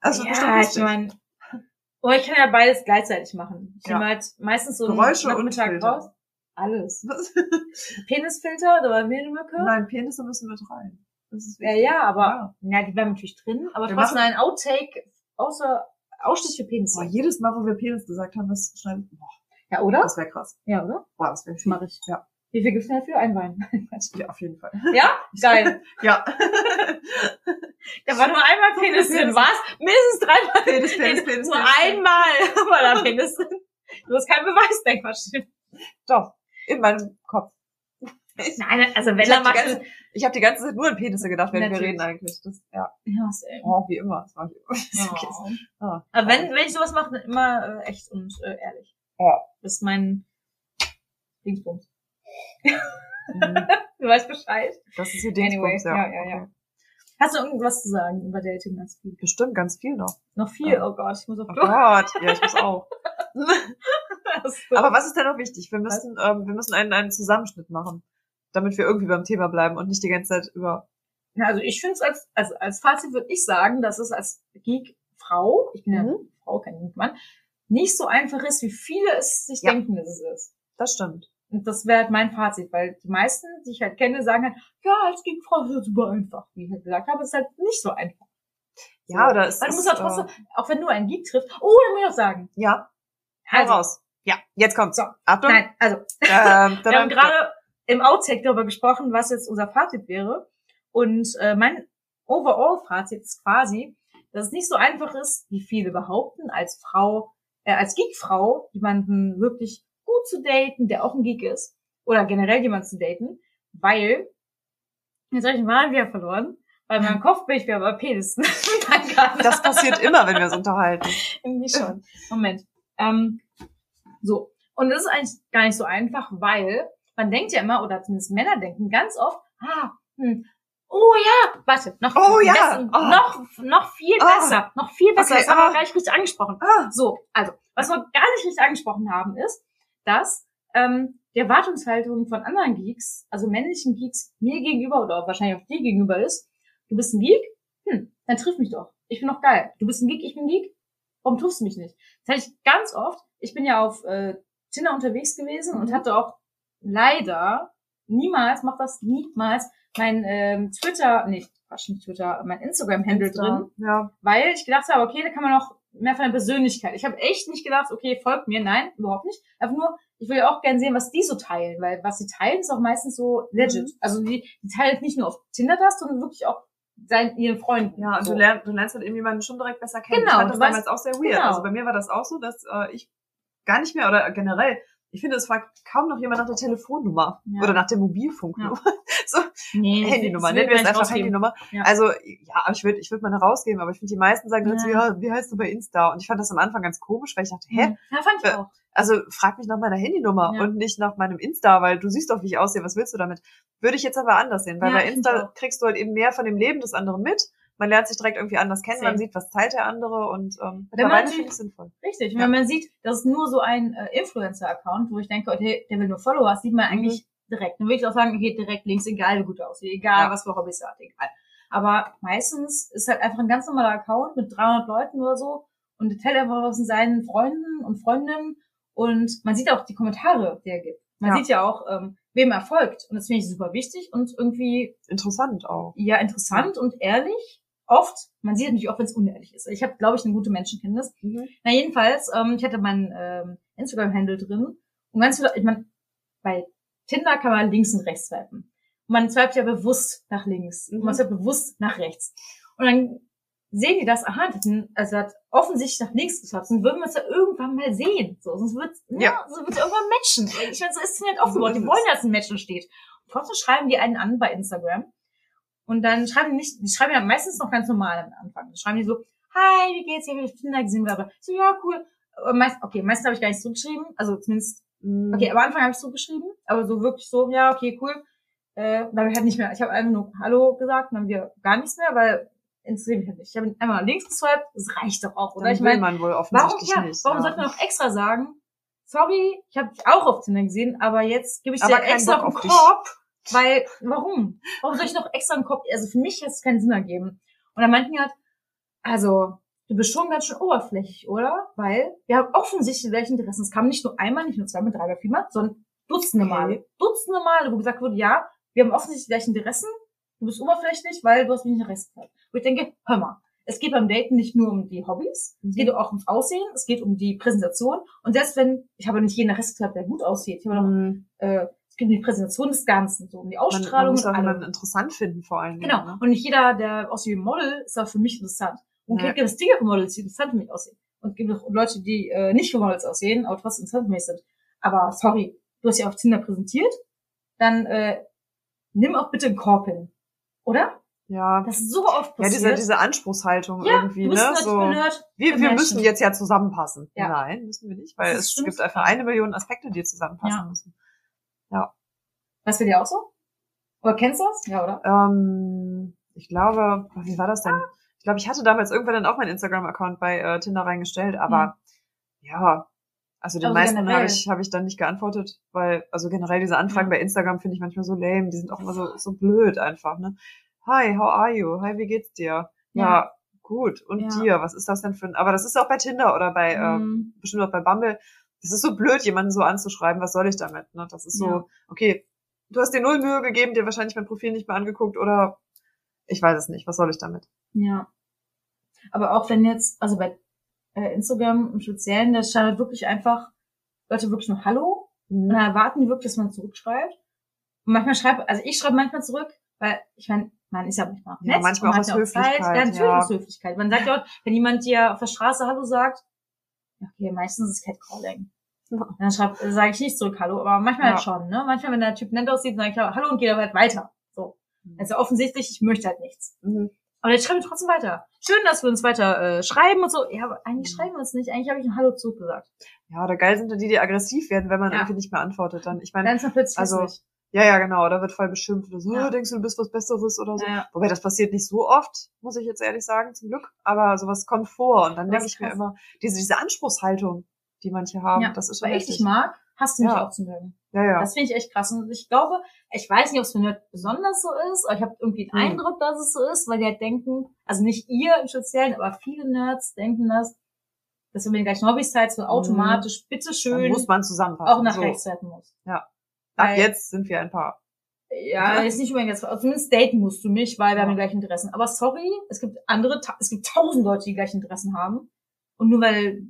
Also ja, bestimmt ich meine, oder ich kann ja beides gleichzeitig machen. Ich Ja. nehme halt meistens so einen Geräusche und Nachmittag raus. Alles. Was? Penisfilter oder Mehlmücke? Nein, Penisse müssen mit rein. Das ist Ja, wichtig. ja, aber ja. die bleiben natürlich drin. Aber Wir trotzdem machen- ein Outtake außer ausschließlich für Penisse. Boah, jedes Mal, wo wir Penis gesagt haben, das schneiden. Boah, Ja, oder? das wäre krass. Ja, oder? Boah, das wäre Das viel. mache ich. Ja. Wie viel gibt's denn dafür? Ein Wein. Ja, auf jeden Fall. ja? Geil. Ja. Da war nur einmal Penis drin. Was? Mindestens dreimal Penis, Penis, Penis. Nur Penis. einmal war da Penis drin. Du hast keinen Beweis, dein Quatsch. Doch. In meinem Kopf. Nein, also wenn Ich er habe macht. ganze- ich hab die ganze Zeit nur an Penisse gedacht, während wir Natürlich. reden eigentlich. Das, ja. Ja, ey. Oh, wie immer. Das mach ich immer. Okay. Oh. Aber wenn, wenn ich sowas mache, dann immer äh, echt und äh, ehrlich. Ja. Das ist mein Dingsbums. Mhm. Du weißt Bescheid. Das ist hier Anyway, Dingsbums, ja. ja, ja, ja. Hast du irgendwas zu sagen über Dating als Spiel? Bestimmt ganz viel noch. Noch viel? Oh Gott, ich muss auf Oh Klo. Gott. Ja, ich muss auch. Aber was ist denn noch wichtig? Wir müssen, ähm, wir müssen einen, einen Zusammenschnitt machen, damit wir irgendwie beim Thema bleiben und nicht die ganze Zeit über. Ja, also ich finde es als, also als Fazit würde ich sagen, dass es als Geek-Frau, ich bin ja Mhm. Frau, kein Geek-Mann, nicht so einfach ist, wie viele es sich Ja. denken, dass es ist. Das stimmt. Und das wäre halt mein Fazit, weil die meisten, die ich halt kenne, sagen halt, ja, als Geek-Frau ist das super einfach. Wie ich halt gesagt habe, ist halt nicht so einfach. Ja, oder es Weil du musst auch trotzdem, auch wenn du einen Geek triffst, oh, dann muss ich auch sagen. Äh, ja, hau Also, raus. Ja, jetzt kommt's. So. Achtung. nein, also, Ähm, wir haben gerade im Outtake darüber gesprochen, was jetzt unser Fazit wäre. Und äh, mein Overall-Fazit ist quasi, dass es nicht so einfach ist, wie viele behaupten, als Frau, äh, als Geek-Frau jemanden wirklich gut zu daten, der auch ein Geek ist. Oder generell jemanden zu daten, weil, jetzt habe ich Mal wieder verloren, weil in meinem Kopf bin ich wieder bei Penis. Das passiert immer, wenn wir uns unterhalten. Irgendwie schon. Moment. Ähm, so. Und das ist eigentlich gar nicht so einfach, weil man denkt ja immer, oder zumindest Männer denken ganz oft, ah, hm, oh ja, warte, noch, Oh ja, besser, oh. noch, noch viel Oh. besser, noch viel besser, Okay, das haben wir ah. gar nicht richtig angesprochen. Ah, So, also, was wir gar nicht richtig angesprochen haben, ist, dass ähm, die Erwartungshaltung von anderen Geeks, also männlichen Geeks, mir gegenüber oder wahrscheinlich auch dir gegenüber ist, du bist ein Geek, hm, dann triff mich doch. Ich bin doch geil. Du bist ein Geek, ich bin ein Geek. Warum triffst du mich nicht? Das hatte ich ganz oft. Ich bin ja auf äh, Tinder unterwegs gewesen und Mhm. hatte auch leider niemals, mach das niemals, mein ähm, Twitter, nicht, Quatsch, nicht Twitter, mein Instagram-Handle drin Ja. weil ich gedacht habe, okay, da kann man noch mehr von der Persönlichkeit. Ich habe echt nicht gedacht, okay, folgt mir. Nein, überhaupt nicht. Einfach nur, ich will ja auch gerne sehen, was die so teilen, weil was sie teilen, ist auch meistens so legit. Mhm. Also die, die teilen nicht nur auf Tinder das, sondern wirklich auch seinen, ihren Freunden. Ja, und so. du, lernst, du lernst halt eben jemanden schon direkt besser kennen. Genau, ich fand das du weißt- damals auch sehr weird. genau. Also bei mir war das auch so, dass äh, ich gar nicht mehr, oder generell, ich finde, es fragt kaum noch jemand nach der Telefonnummer Ja. oder nach der Mobilfunknummer. So, nee, Handynummer, nennen wir es einfach rausgeben. Handynummer. Ja. Also, ja, ich würde ich würd meine rausgeben, aber ich finde, die meisten sagen so, Ja. ja, wie heißt du bei Insta? Und ich fand das am Anfang ganz komisch, weil ich dachte, hä? Ja, fand ich Äh, auch. Also frag mich nach meiner Handynummer Ja. und nicht nach meinem Insta, weil du siehst doch, wie ich aussehe, was willst du damit? Würde ich jetzt aber anders sehen, weil Ja, bei Insta kriegst du halt eben mehr von dem Leben des anderen mit. Man lernt sich direkt irgendwie anders kennen, man sieht, was teilt der andere und ähm, Wenn man ich sinnvoll. Richtig. Ja. wenn man sieht, das ist nur so ein äh, Influencer-Account, wo ich denke, okay, der will nur Follower, sieht man eigentlich direkt. Dann würde ich auch sagen, okay, direkt links, egal wie gut er aussieht, egal Ja. was für Hobbys er hat, egal. Aber meistens ist halt einfach ein ganz normaler Account mit 300 Leuten oder so und der teilt einfach was in seinen Freunden und Freundinnen und man sieht auch die Kommentare, die er gibt. Man Ja. sieht ja auch, ähm, wem er folgt und das finde ich super wichtig und irgendwie Interessant auch. ja interessant und ehrlich. Oft, man sieht natürlich auch, wenn es unehrlich ist. Ich habe, glaube ich, eine gute Menschenkenntnis. Na jedenfalls, ähm, ich hatte meinen ähm, Instagram-Handle drin und ganz viele, ich meine, bei Tinder kann man links und rechts swipen. Und man swipet ja bewusst nach links und man Mhm. swipet bewusst nach rechts. Und dann sehen die das, aha, das also hat offensichtlich nach links geswiped, dann würden wir es ja irgendwann mal sehen. So, sonst wird ja, Ja. so wird irgendwann matchen. Ich meine, so ist es nicht aufgebaut. Die wollen dass ein Matchen steht. Und trotzdem schreiben die einen an bei Instagram. Und dann schreiben die nicht, die schreiben ja meistens noch ganz normal am Anfang. Dann schreiben die so, hi, wie geht's? Ich habe Tinder gesehen, bla bla. So, ja, cool. Aber meist, okay, meistens habe ich gar nicht zurückgeschrieben. Also zumindest, Mhm. okay, am Anfang habe ich zurückgeschrieben, aber so wirklich so, ja, okay, cool. Äh, dann habe ich halt nicht mehr, ich habe einfach nur Hallo gesagt, dann haben wir gar nichts mehr, weil interessiert mich halt nicht. Ich habe einmal links geswiped, das reicht doch auch, oder? Dann ich will meine, man wohl warum, offensichtlich ja, nicht. warum ja. sollte man auch extra sagen, sorry, ich habe dich auch auf Tinder gesehen, aber jetzt gebe ich Aber dir extra einen auf dich. Korb, weil, warum? Warum soll ich noch extra einen Korb, also für mich hat es keinen Sinn ergeben. Und dann meinten die halt, also, du bist schon ganz schön oberflächlich, oder? Weil wir haben offensichtlich gleichen Interessen. Es kam nicht nur einmal, nicht nur zweimal, dreimal, viermal, sondern Dutzende Okay. Male. Dutzende Male, wo gesagt wurde, ja, wir haben offensichtlich die gleichen Interessen, du bist oberflächlich, weil du hast mich gehabt. Wo ich denke, hör mal, es geht beim Daten nicht nur um die Hobbys, es geht auch ums Aussehen, es geht um die Präsentation. Und selbst wenn, ich habe nicht jeden Rest gehabt, der gut aussieht, ich habe noch, Mhm. äh, um die Präsentation des Ganzen, so um die Man, man Ausstrahlung muss auch allem. jemanden interessant finden vor Dingen. Genau. Ne? Und nicht jeder, der aussieht wie ein Model, ist auch für mich interessant. Und Ja. es gibt es dickere Models, die interessant für mich aussehen. Und es gibt auch Leute, die äh, nicht wie Models aussehen, aber trotzdem interessant für mich sind. Aber sorry, du hast ja auf Tinder präsentiert, dann äh, nimm auch bitte einen Korb hin. Oder? Ja. Das ist so oft Ja, passiert. diese, diese Anspruchshaltung ja, irgendwie, ne? So, wir, wir müssen jetzt ja zusammenpassen. Ja. Nein, müssen wir nicht, weil es stimmt. gibt einfach eine Million Aspekte, die zusammenpassen Ja. müssen. Was für dir auch so? Oder kennst du das? Ja, oder? Ähm, ich glaube, wie war das denn? Ich glaube, ich hatte damals irgendwann dann auch meinen Instagram-Account bei äh, Tinder reingestellt, aber ja, also den Also meisten habe ich, hab ich dann nicht geantwortet, weil, also generell diese Anfragen Ja. bei Instagram finde ich manchmal so lame, die sind auch immer so, so blöd einfach, ne? Hi, how are you? Hi, wie geht's dir? Ja, Ja. gut. Und Ja. dir? Was ist das denn für ein, aber das ist auch bei Tinder oder bei, ähm, Mhm. bestimmt auch bei Bumble. Das ist so blöd, jemanden so anzuschreiben. Was soll ich damit? Ne? Das ist so, Ja. okay, du hast dir null Mühe gegeben, dir wahrscheinlich mein Profil nicht mehr angeguckt oder ich weiß es nicht. Was soll ich damit? Ja. Aber auch wenn jetzt, also bei äh, Instagram im Speziellen, da halt wirklich einfach Leute wirklich nur Hallo und dann erwarten die wirklich, dass man zurückschreibt. Und manchmal schreibt, also ich schreibe manchmal zurück, weil ich meine, man ist ja manchmal Ja, nett manchmal und auch aus ja Zeit. Höflichkeit, Ja, natürlich ja. aus Höflichkeit. Man sagt ja auch, wenn jemand dir auf der Straße Hallo sagt, ja, okay, meistens ist es Catcalling. Ja. Dann schreib, sage ich nicht zurück Hallo, aber manchmal Ja. halt schon, ne? Manchmal, wenn der Typ nett aussieht, sage ich Hallo und gehe dann halt weiter. So. Also offensichtlich, ich möchte halt nichts. Mhm. Aber jetzt schreiben wir trotzdem weiter. Schön, dass wir uns weiter äh, schreiben und so. Ja, aber eigentlich Mhm. schreiben wir uns nicht. Eigentlich habe ich ein Hallo zurückgesagt. Ja, oder geil sind dann die, die aggressiv werden, wenn man Ja. irgendwie nicht mehr antwortet. Dann, ich meine, also, hässlich. Ja, ja, genau, da wird voll beschimpft oder so, Ja. "Oh, denkst du, du bist was Besseres oder so. Ja, ja. Wobei das passiert nicht so oft, muss ich jetzt ehrlich sagen, zum Glück. Aber sowas kommt vor. Und dann denke ich mir immer, diese, diese Anspruchshaltung, die manche haben, ja. das ist schon Weil ich dich mag, hast du mich Ja. auch zu mögen. Ja, ja. Das finde ich echt krass. Und ich glaube, ich weiß nicht, ob es für Nerd besonders so ist, aber ich habe irgendwie den Hm. Eindruck, dass es so ist, weil die halt denken, also nicht ihr im Speziellen, aber viele Nerds denken das, dass wenn man die gleichen Hobbys teilt, so automatisch, dann bitteschön, muss man zusammenpassen. auch nach so. rechts muss. Ab Weil- jetzt sind wir ein Paar. Ja, jetzt nicht unbedingt jetzt, zumindest daten musst du mich, weil wir Ja. haben die gleichen Interessen. Aber sorry, es gibt andere, es gibt tausend Leute, die die gleichen Interessen haben. Und nur weil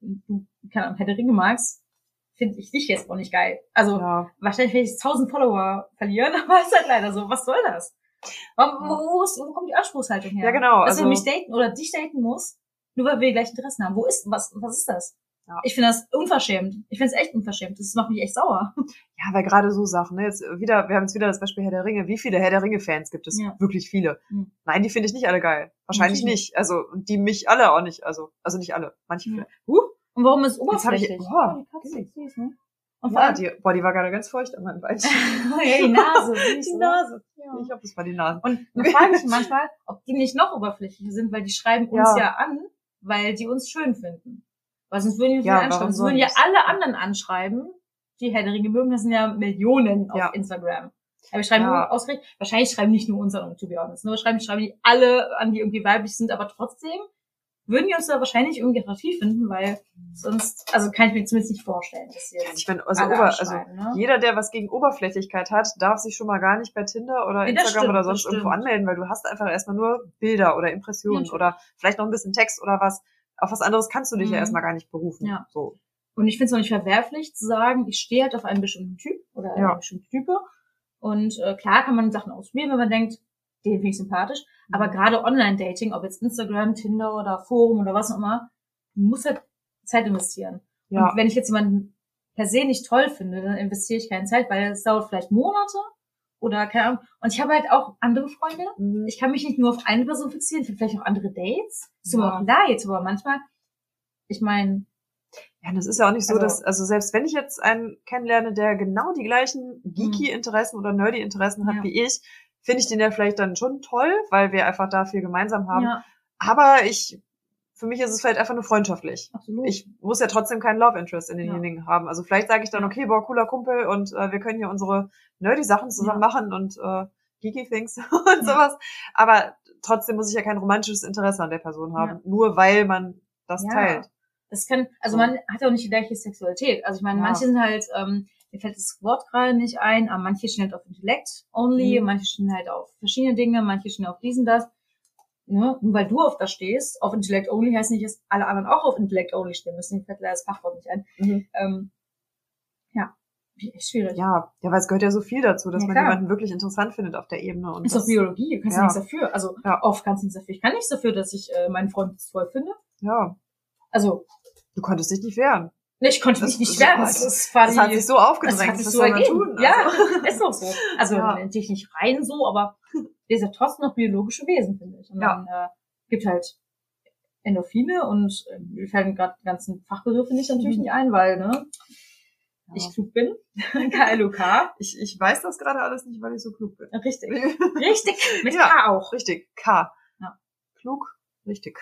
du, keine Ahnung, Herr der Ringe magst, finde ich dich jetzt auch nicht geil. Also, Ja. wahrscheinlich werde ich tausend Follower verlieren, aber ist halt leider so. Was soll das? Warum, wo, wo, ist, wo kommt die Anspruchshaltung her? Ja, genau, Dass also- du mich daten oder dich daten musst, nur weil wir die gleichen Interessen haben. Wo ist, was, was ist das? Ja. Ich finde das unverschämt. Ich finde es echt unverschämt. Das macht mich echt sauer. Ja, weil gerade so Sachen, ne? Jetzt wieder, wir haben jetzt wieder das Beispiel Herr der Ringe. Wie viele Herr der Ringe-Fans gibt es? Ja. Wirklich viele. Hm. Nein, die finde ich nicht alle geil. Wahrscheinlich Natürlich nicht. Also, die mich alle auch nicht. Also, also nicht alle. Manche vielleicht. Huh? Und warum ist hab ich- oberflächlich? Boah, die Katze süß, ne? Und Ja, die, boah, die war gerade ganz feucht an meinem Bein. ja, die Nase, süß, Die oder? Nase. Ja. Ich hoffe, es war die Nase. Und man fragt mich manchmal, ob die nicht noch oberflächlicher sind, weil die schreiben uns Ja. ja an, weil die uns schön finden. Weil sonst würden die uns Ja, nicht anschreiben. Sonst würden ja alle anderen anschreiben, die Herr der Ringe mögen. Das sind ja Millionen auf Ja. Instagram. Aber wir schreiben Ja. nur ausgerechnet, wahrscheinlich schreiben nicht nur uns an, to be honest. Nur schreiben, schreiben die alle an, die irgendwie weiblich sind, aber trotzdem würden die uns da wahrscheinlich irgendwie attraktiv finden, weil sonst, also kann ich mir zumindest nicht vorstellen, dass sie jetzt Ich meine, also, Ober, also ne? jeder, der was gegen Oberflächlichkeit hat, darf sich schon mal gar nicht bei Tinder oder Nee, Instagram stimmt, oder sonst irgendwo stimmt. anmelden, weil du hast einfach erstmal nur Bilder oder Impressionen Natürlich. oder vielleicht noch ein bisschen Text oder was. Auf was anderes kannst du dich ja Mhm. erstmal gar nicht berufen. Ja. So. Und ich finde es auch nicht verwerflich zu sagen, ich stehe halt auf einen bestimmten Typ oder eine Ja. bestimmte Type. Und äh, klar kann man Sachen ausprobieren, wenn man denkt, den finde ich sympathisch. Aber Mhm. gerade Online-Dating, ob jetzt Instagram, Tinder oder Forum oder was auch immer, du musst halt Zeit investieren. Ja. Und wenn ich jetzt jemanden per se nicht toll finde, dann investiere ich keine Zeit, weil es dauert vielleicht Monate oder keine Ahnung. Und ich habe halt auch andere Freunde. Mhm. Ich kann mich nicht nur auf eine Person fixieren, ich habe vielleicht auch andere Dates. Mir Ja. auch leid, aber manchmal, ich meine, Ja, das ist ja auch nicht so, Also- dass, also selbst wenn ich jetzt einen kennenlerne, der genau die gleichen Geeky-Interessen oder Nerdy-Interessen hat Ja. wie ich, finde ich den ja vielleicht dann schon toll, weil wir einfach da viel gemeinsam haben. ja, Aber ich, für mich ist es vielleicht einfach nur freundschaftlich. absolut. Ich muss ja trotzdem keinen Love Interest in denjenigen haben. Also vielleicht sage ich dann, okay, boah, cooler Kumpel und äh, wir können hier unsere nerdy Sachen zusammen Ja. machen und äh, geeky things und sowas. Aber trotzdem muss ich ja kein romantisches Interesse an der Person haben, nur weil man das Ja. teilt. Das kann, also So. man hat ja auch nicht die gleiche Sexualität. Also ich meine, Ja. manche sind halt, ähm, mir fällt das Wort gerade nicht ein, aber manche stehen halt auf Intellekt only, Mhm. manche stehen halt auf verschiedene Dinge, manche stehen auf diesen, das. Ne? Nur weil du auf das stehst, auf Intellekt only heißt nicht, dass alle anderen auch auf Intellekt only stehen müssen. Mir fällt leider das Fachwort nicht ein. Mhm. Ähm, ja, echt schwierig. Ja, ja, weil es gehört ja so viel dazu, dass Ja, man jemanden wirklich interessant findet auf der Ebene. Und ist das, doch Biologie, du kannst ja. Ja. nichts dafür. Also Ja. oft kannst du nichts dafür. Ich kann nichts dafür, dass ich äh, meinen Freund toll finde. ja, Also, du konntest dich nicht wehren. ne, ich konnte Das- mich nicht das- wehren. das- Das, war Das hat sich so Das aufgedrängt. hat sich so ergeben. tun? Ja, Also, ist doch so. Also Ja. natürlich nicht rein so, aber sind ja trotzdem noch biologische Wesen, finde ich. Und Ja. dann äh, gibt halt Endorphine und äh, mir fallen gerade die ganzen Fachbegriffe nicht natürlich Mhm. nicht ein, weil ne, ja. ich klug bin. KLUK. ich, ich weiß das gerade alles nicht, weil ich so klug bin. Richtig. Richtig. Mit Ja. K auch. Richtig, K. Ja. Klug, richtig.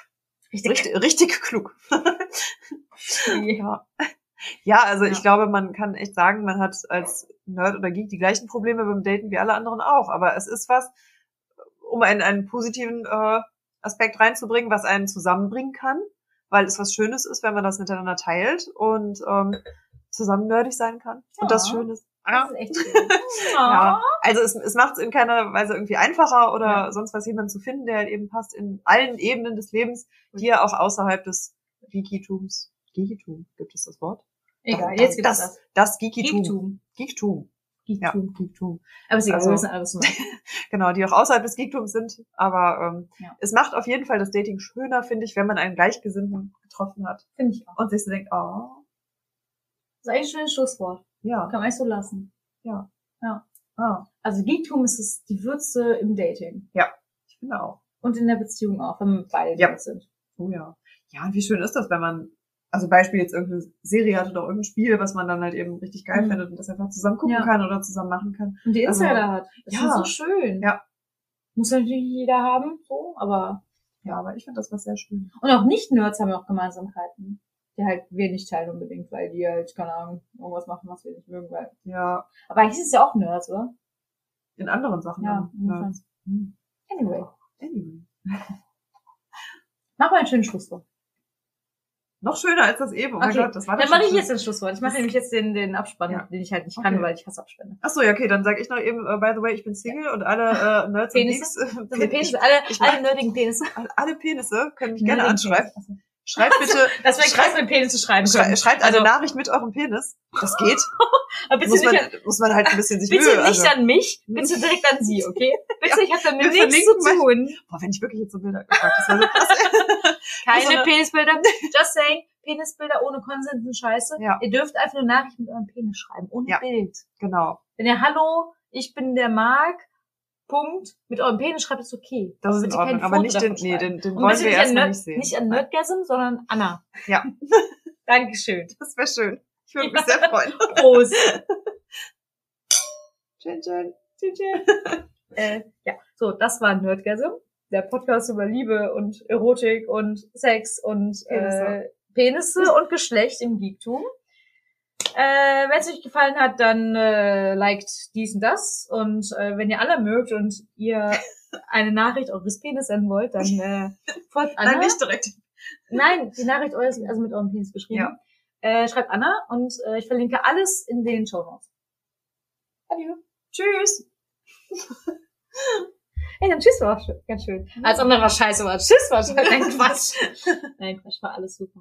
Richtig. Richtig, richtig klug. Ja. Ja, also Ja. ich glaube, man kann echt sagen, man hat als Nerd oder Geek die gleichen Probleme beim Daten wie alle anderen auch. Aber es ist was, um einen, einen positiven äh, Aspekt reinzubringen, was einen zusammenbringen kann, weil es was Schönes ist, wenn man das miteinander teilt und ähm, zusammen nerdig sein kann. Und das Ja. schön ist. Das ist echt schön. Ja, also es, es macht es in keiner Weise irgendwie einfacher oder Ja. sonst was jemanden zu finden, der halt eben passt in allen Ebenen des Lebens, die ja auch außerhalb des Geekitums. Geekitum, gibt es das Wort? Egal, das, jetzt gibt es das. das. Das Geekitum. Geektum. Geektum. Ja, Geektum. Geektum. Aber egal, Also- wissen alles. Genau, die auch außerhalb des Geektums sind. Aber ähm, Ja. es macht auf jeden Fall das Dating schöner, finde ich, wenn man einen Gleichgesinnten getroffen hat Finde ich auch. und sich so denkt, oh, Das ist eigentlich ein schönes Schlusswort. ja, Kann man echt so lassen. ah, Also Geektum ist es die Würze im Dating. ich finde auch. Und in der Beziehung auch, wenn wir beide Ja. sind. Oh ja. Ja, und wie schön ist das, wenn man, also Beispiel jetzt irgendeine Serie hat oder irgendein Spiel, was man dann halt eben richtig geil Mhm. findet und das einfach zusammen gucken Ja. kann oder zusammen machen kann. Und die Also, Insider hat. Das ja. ist so schön. Ja. Muss natürlich nicht jeder haben, so, aber. Ja, aber ich finde das was sehr schön. Und auch Nicht-Nerds haben ja auch Gemeinsamkeiten. Die halt wir nicht teilen unbedingt, weil die halt, keine Ahnung, irgendwas machen, was wir nicht mögen, weil. Ja, Aber eigentlich ist es ja auch Nerds, oder? in anderen Sachen. Ja, insofern. Hm. Anyway. Anyway. Mach mal ein schönes Schlusswort. Noch schöner als das eben. Oh mein Okay. Gott, das war Dann mache ich jetzt das Schlusswort. Ich mache nämlich jetzt den, den Abspann, Ja. den ich halt nicht kann, Okay. weil ich hasse Abspänne. Ach so, ja, okay, dann sage ich noch eben, äh, by the way, ich bin Single und alle äh, Nerds Penisse? und Geeks, äh, sind Penisse, alle, ich alle nerdigen Penisse. alle Penisse können mich gerne anschreiben. Penisse. Schreibt bitte, Das wäre krass, mit Penis zu schreiben schrei können. schreibt eine Also- Nachricht mit eurem Penis. Das geht. Aber bitte muss, man, an, muss man halt ein bisschen sich bitte Mühe, nicht also, an mich, bitte direkt an sie, okay? Bitte, ich habe damit nichts zu tun. boah, wenn ich wirklich jetzt so Bilder gefragt, wäre so krass. Keine so eine- Penisbilder. Just saying, Penisbilder ohne Konsens sind scheiße. Ja. Ihr dürft einfach nur Nachricht mit eurem Penis schreiben, ohne Ja. Bild. genau. Wenn ihr Hallo, ich bin der Marc, Punkt, mit eurem Penis schreibt, ist okay. Das ist bitte in Ordnung. Aber nicht den, nee, den, den wollen wir erstmal nicht sehen. nicht an Nerdgasm, sondern Anna. Ja. Dankeschön. Das wäre schön. Ich würde mich sehr freuen. Prost. Schön, schön. äh, ja, so, das war Nerdgasm, der Podcast über Liebe und Erotik und Sex und Penisse. äh, Penisse und Geschlecht im Geektum. Äh, wenn es euch gefallen hat, dann äh, liked dies und das. Und äh, wenn ihr alle mögt und ihr eine Nachricht eures Penis senden wollt, dann äh, folgt Anna. Nein, nicht direkt. Nein, die Nachricht eures, also mit eurem Penis geschrieben. Ja. Äh, schreibt Anna und äh, ich verlinke alles in den Show Notes. Adieu. Tschüss. Ey, dann Tschüss war auch schön, ganz schön. Als andere war scheiße, war Tschüss war schön. Nein, Quatsch. Nein, Quatsch, war alles super.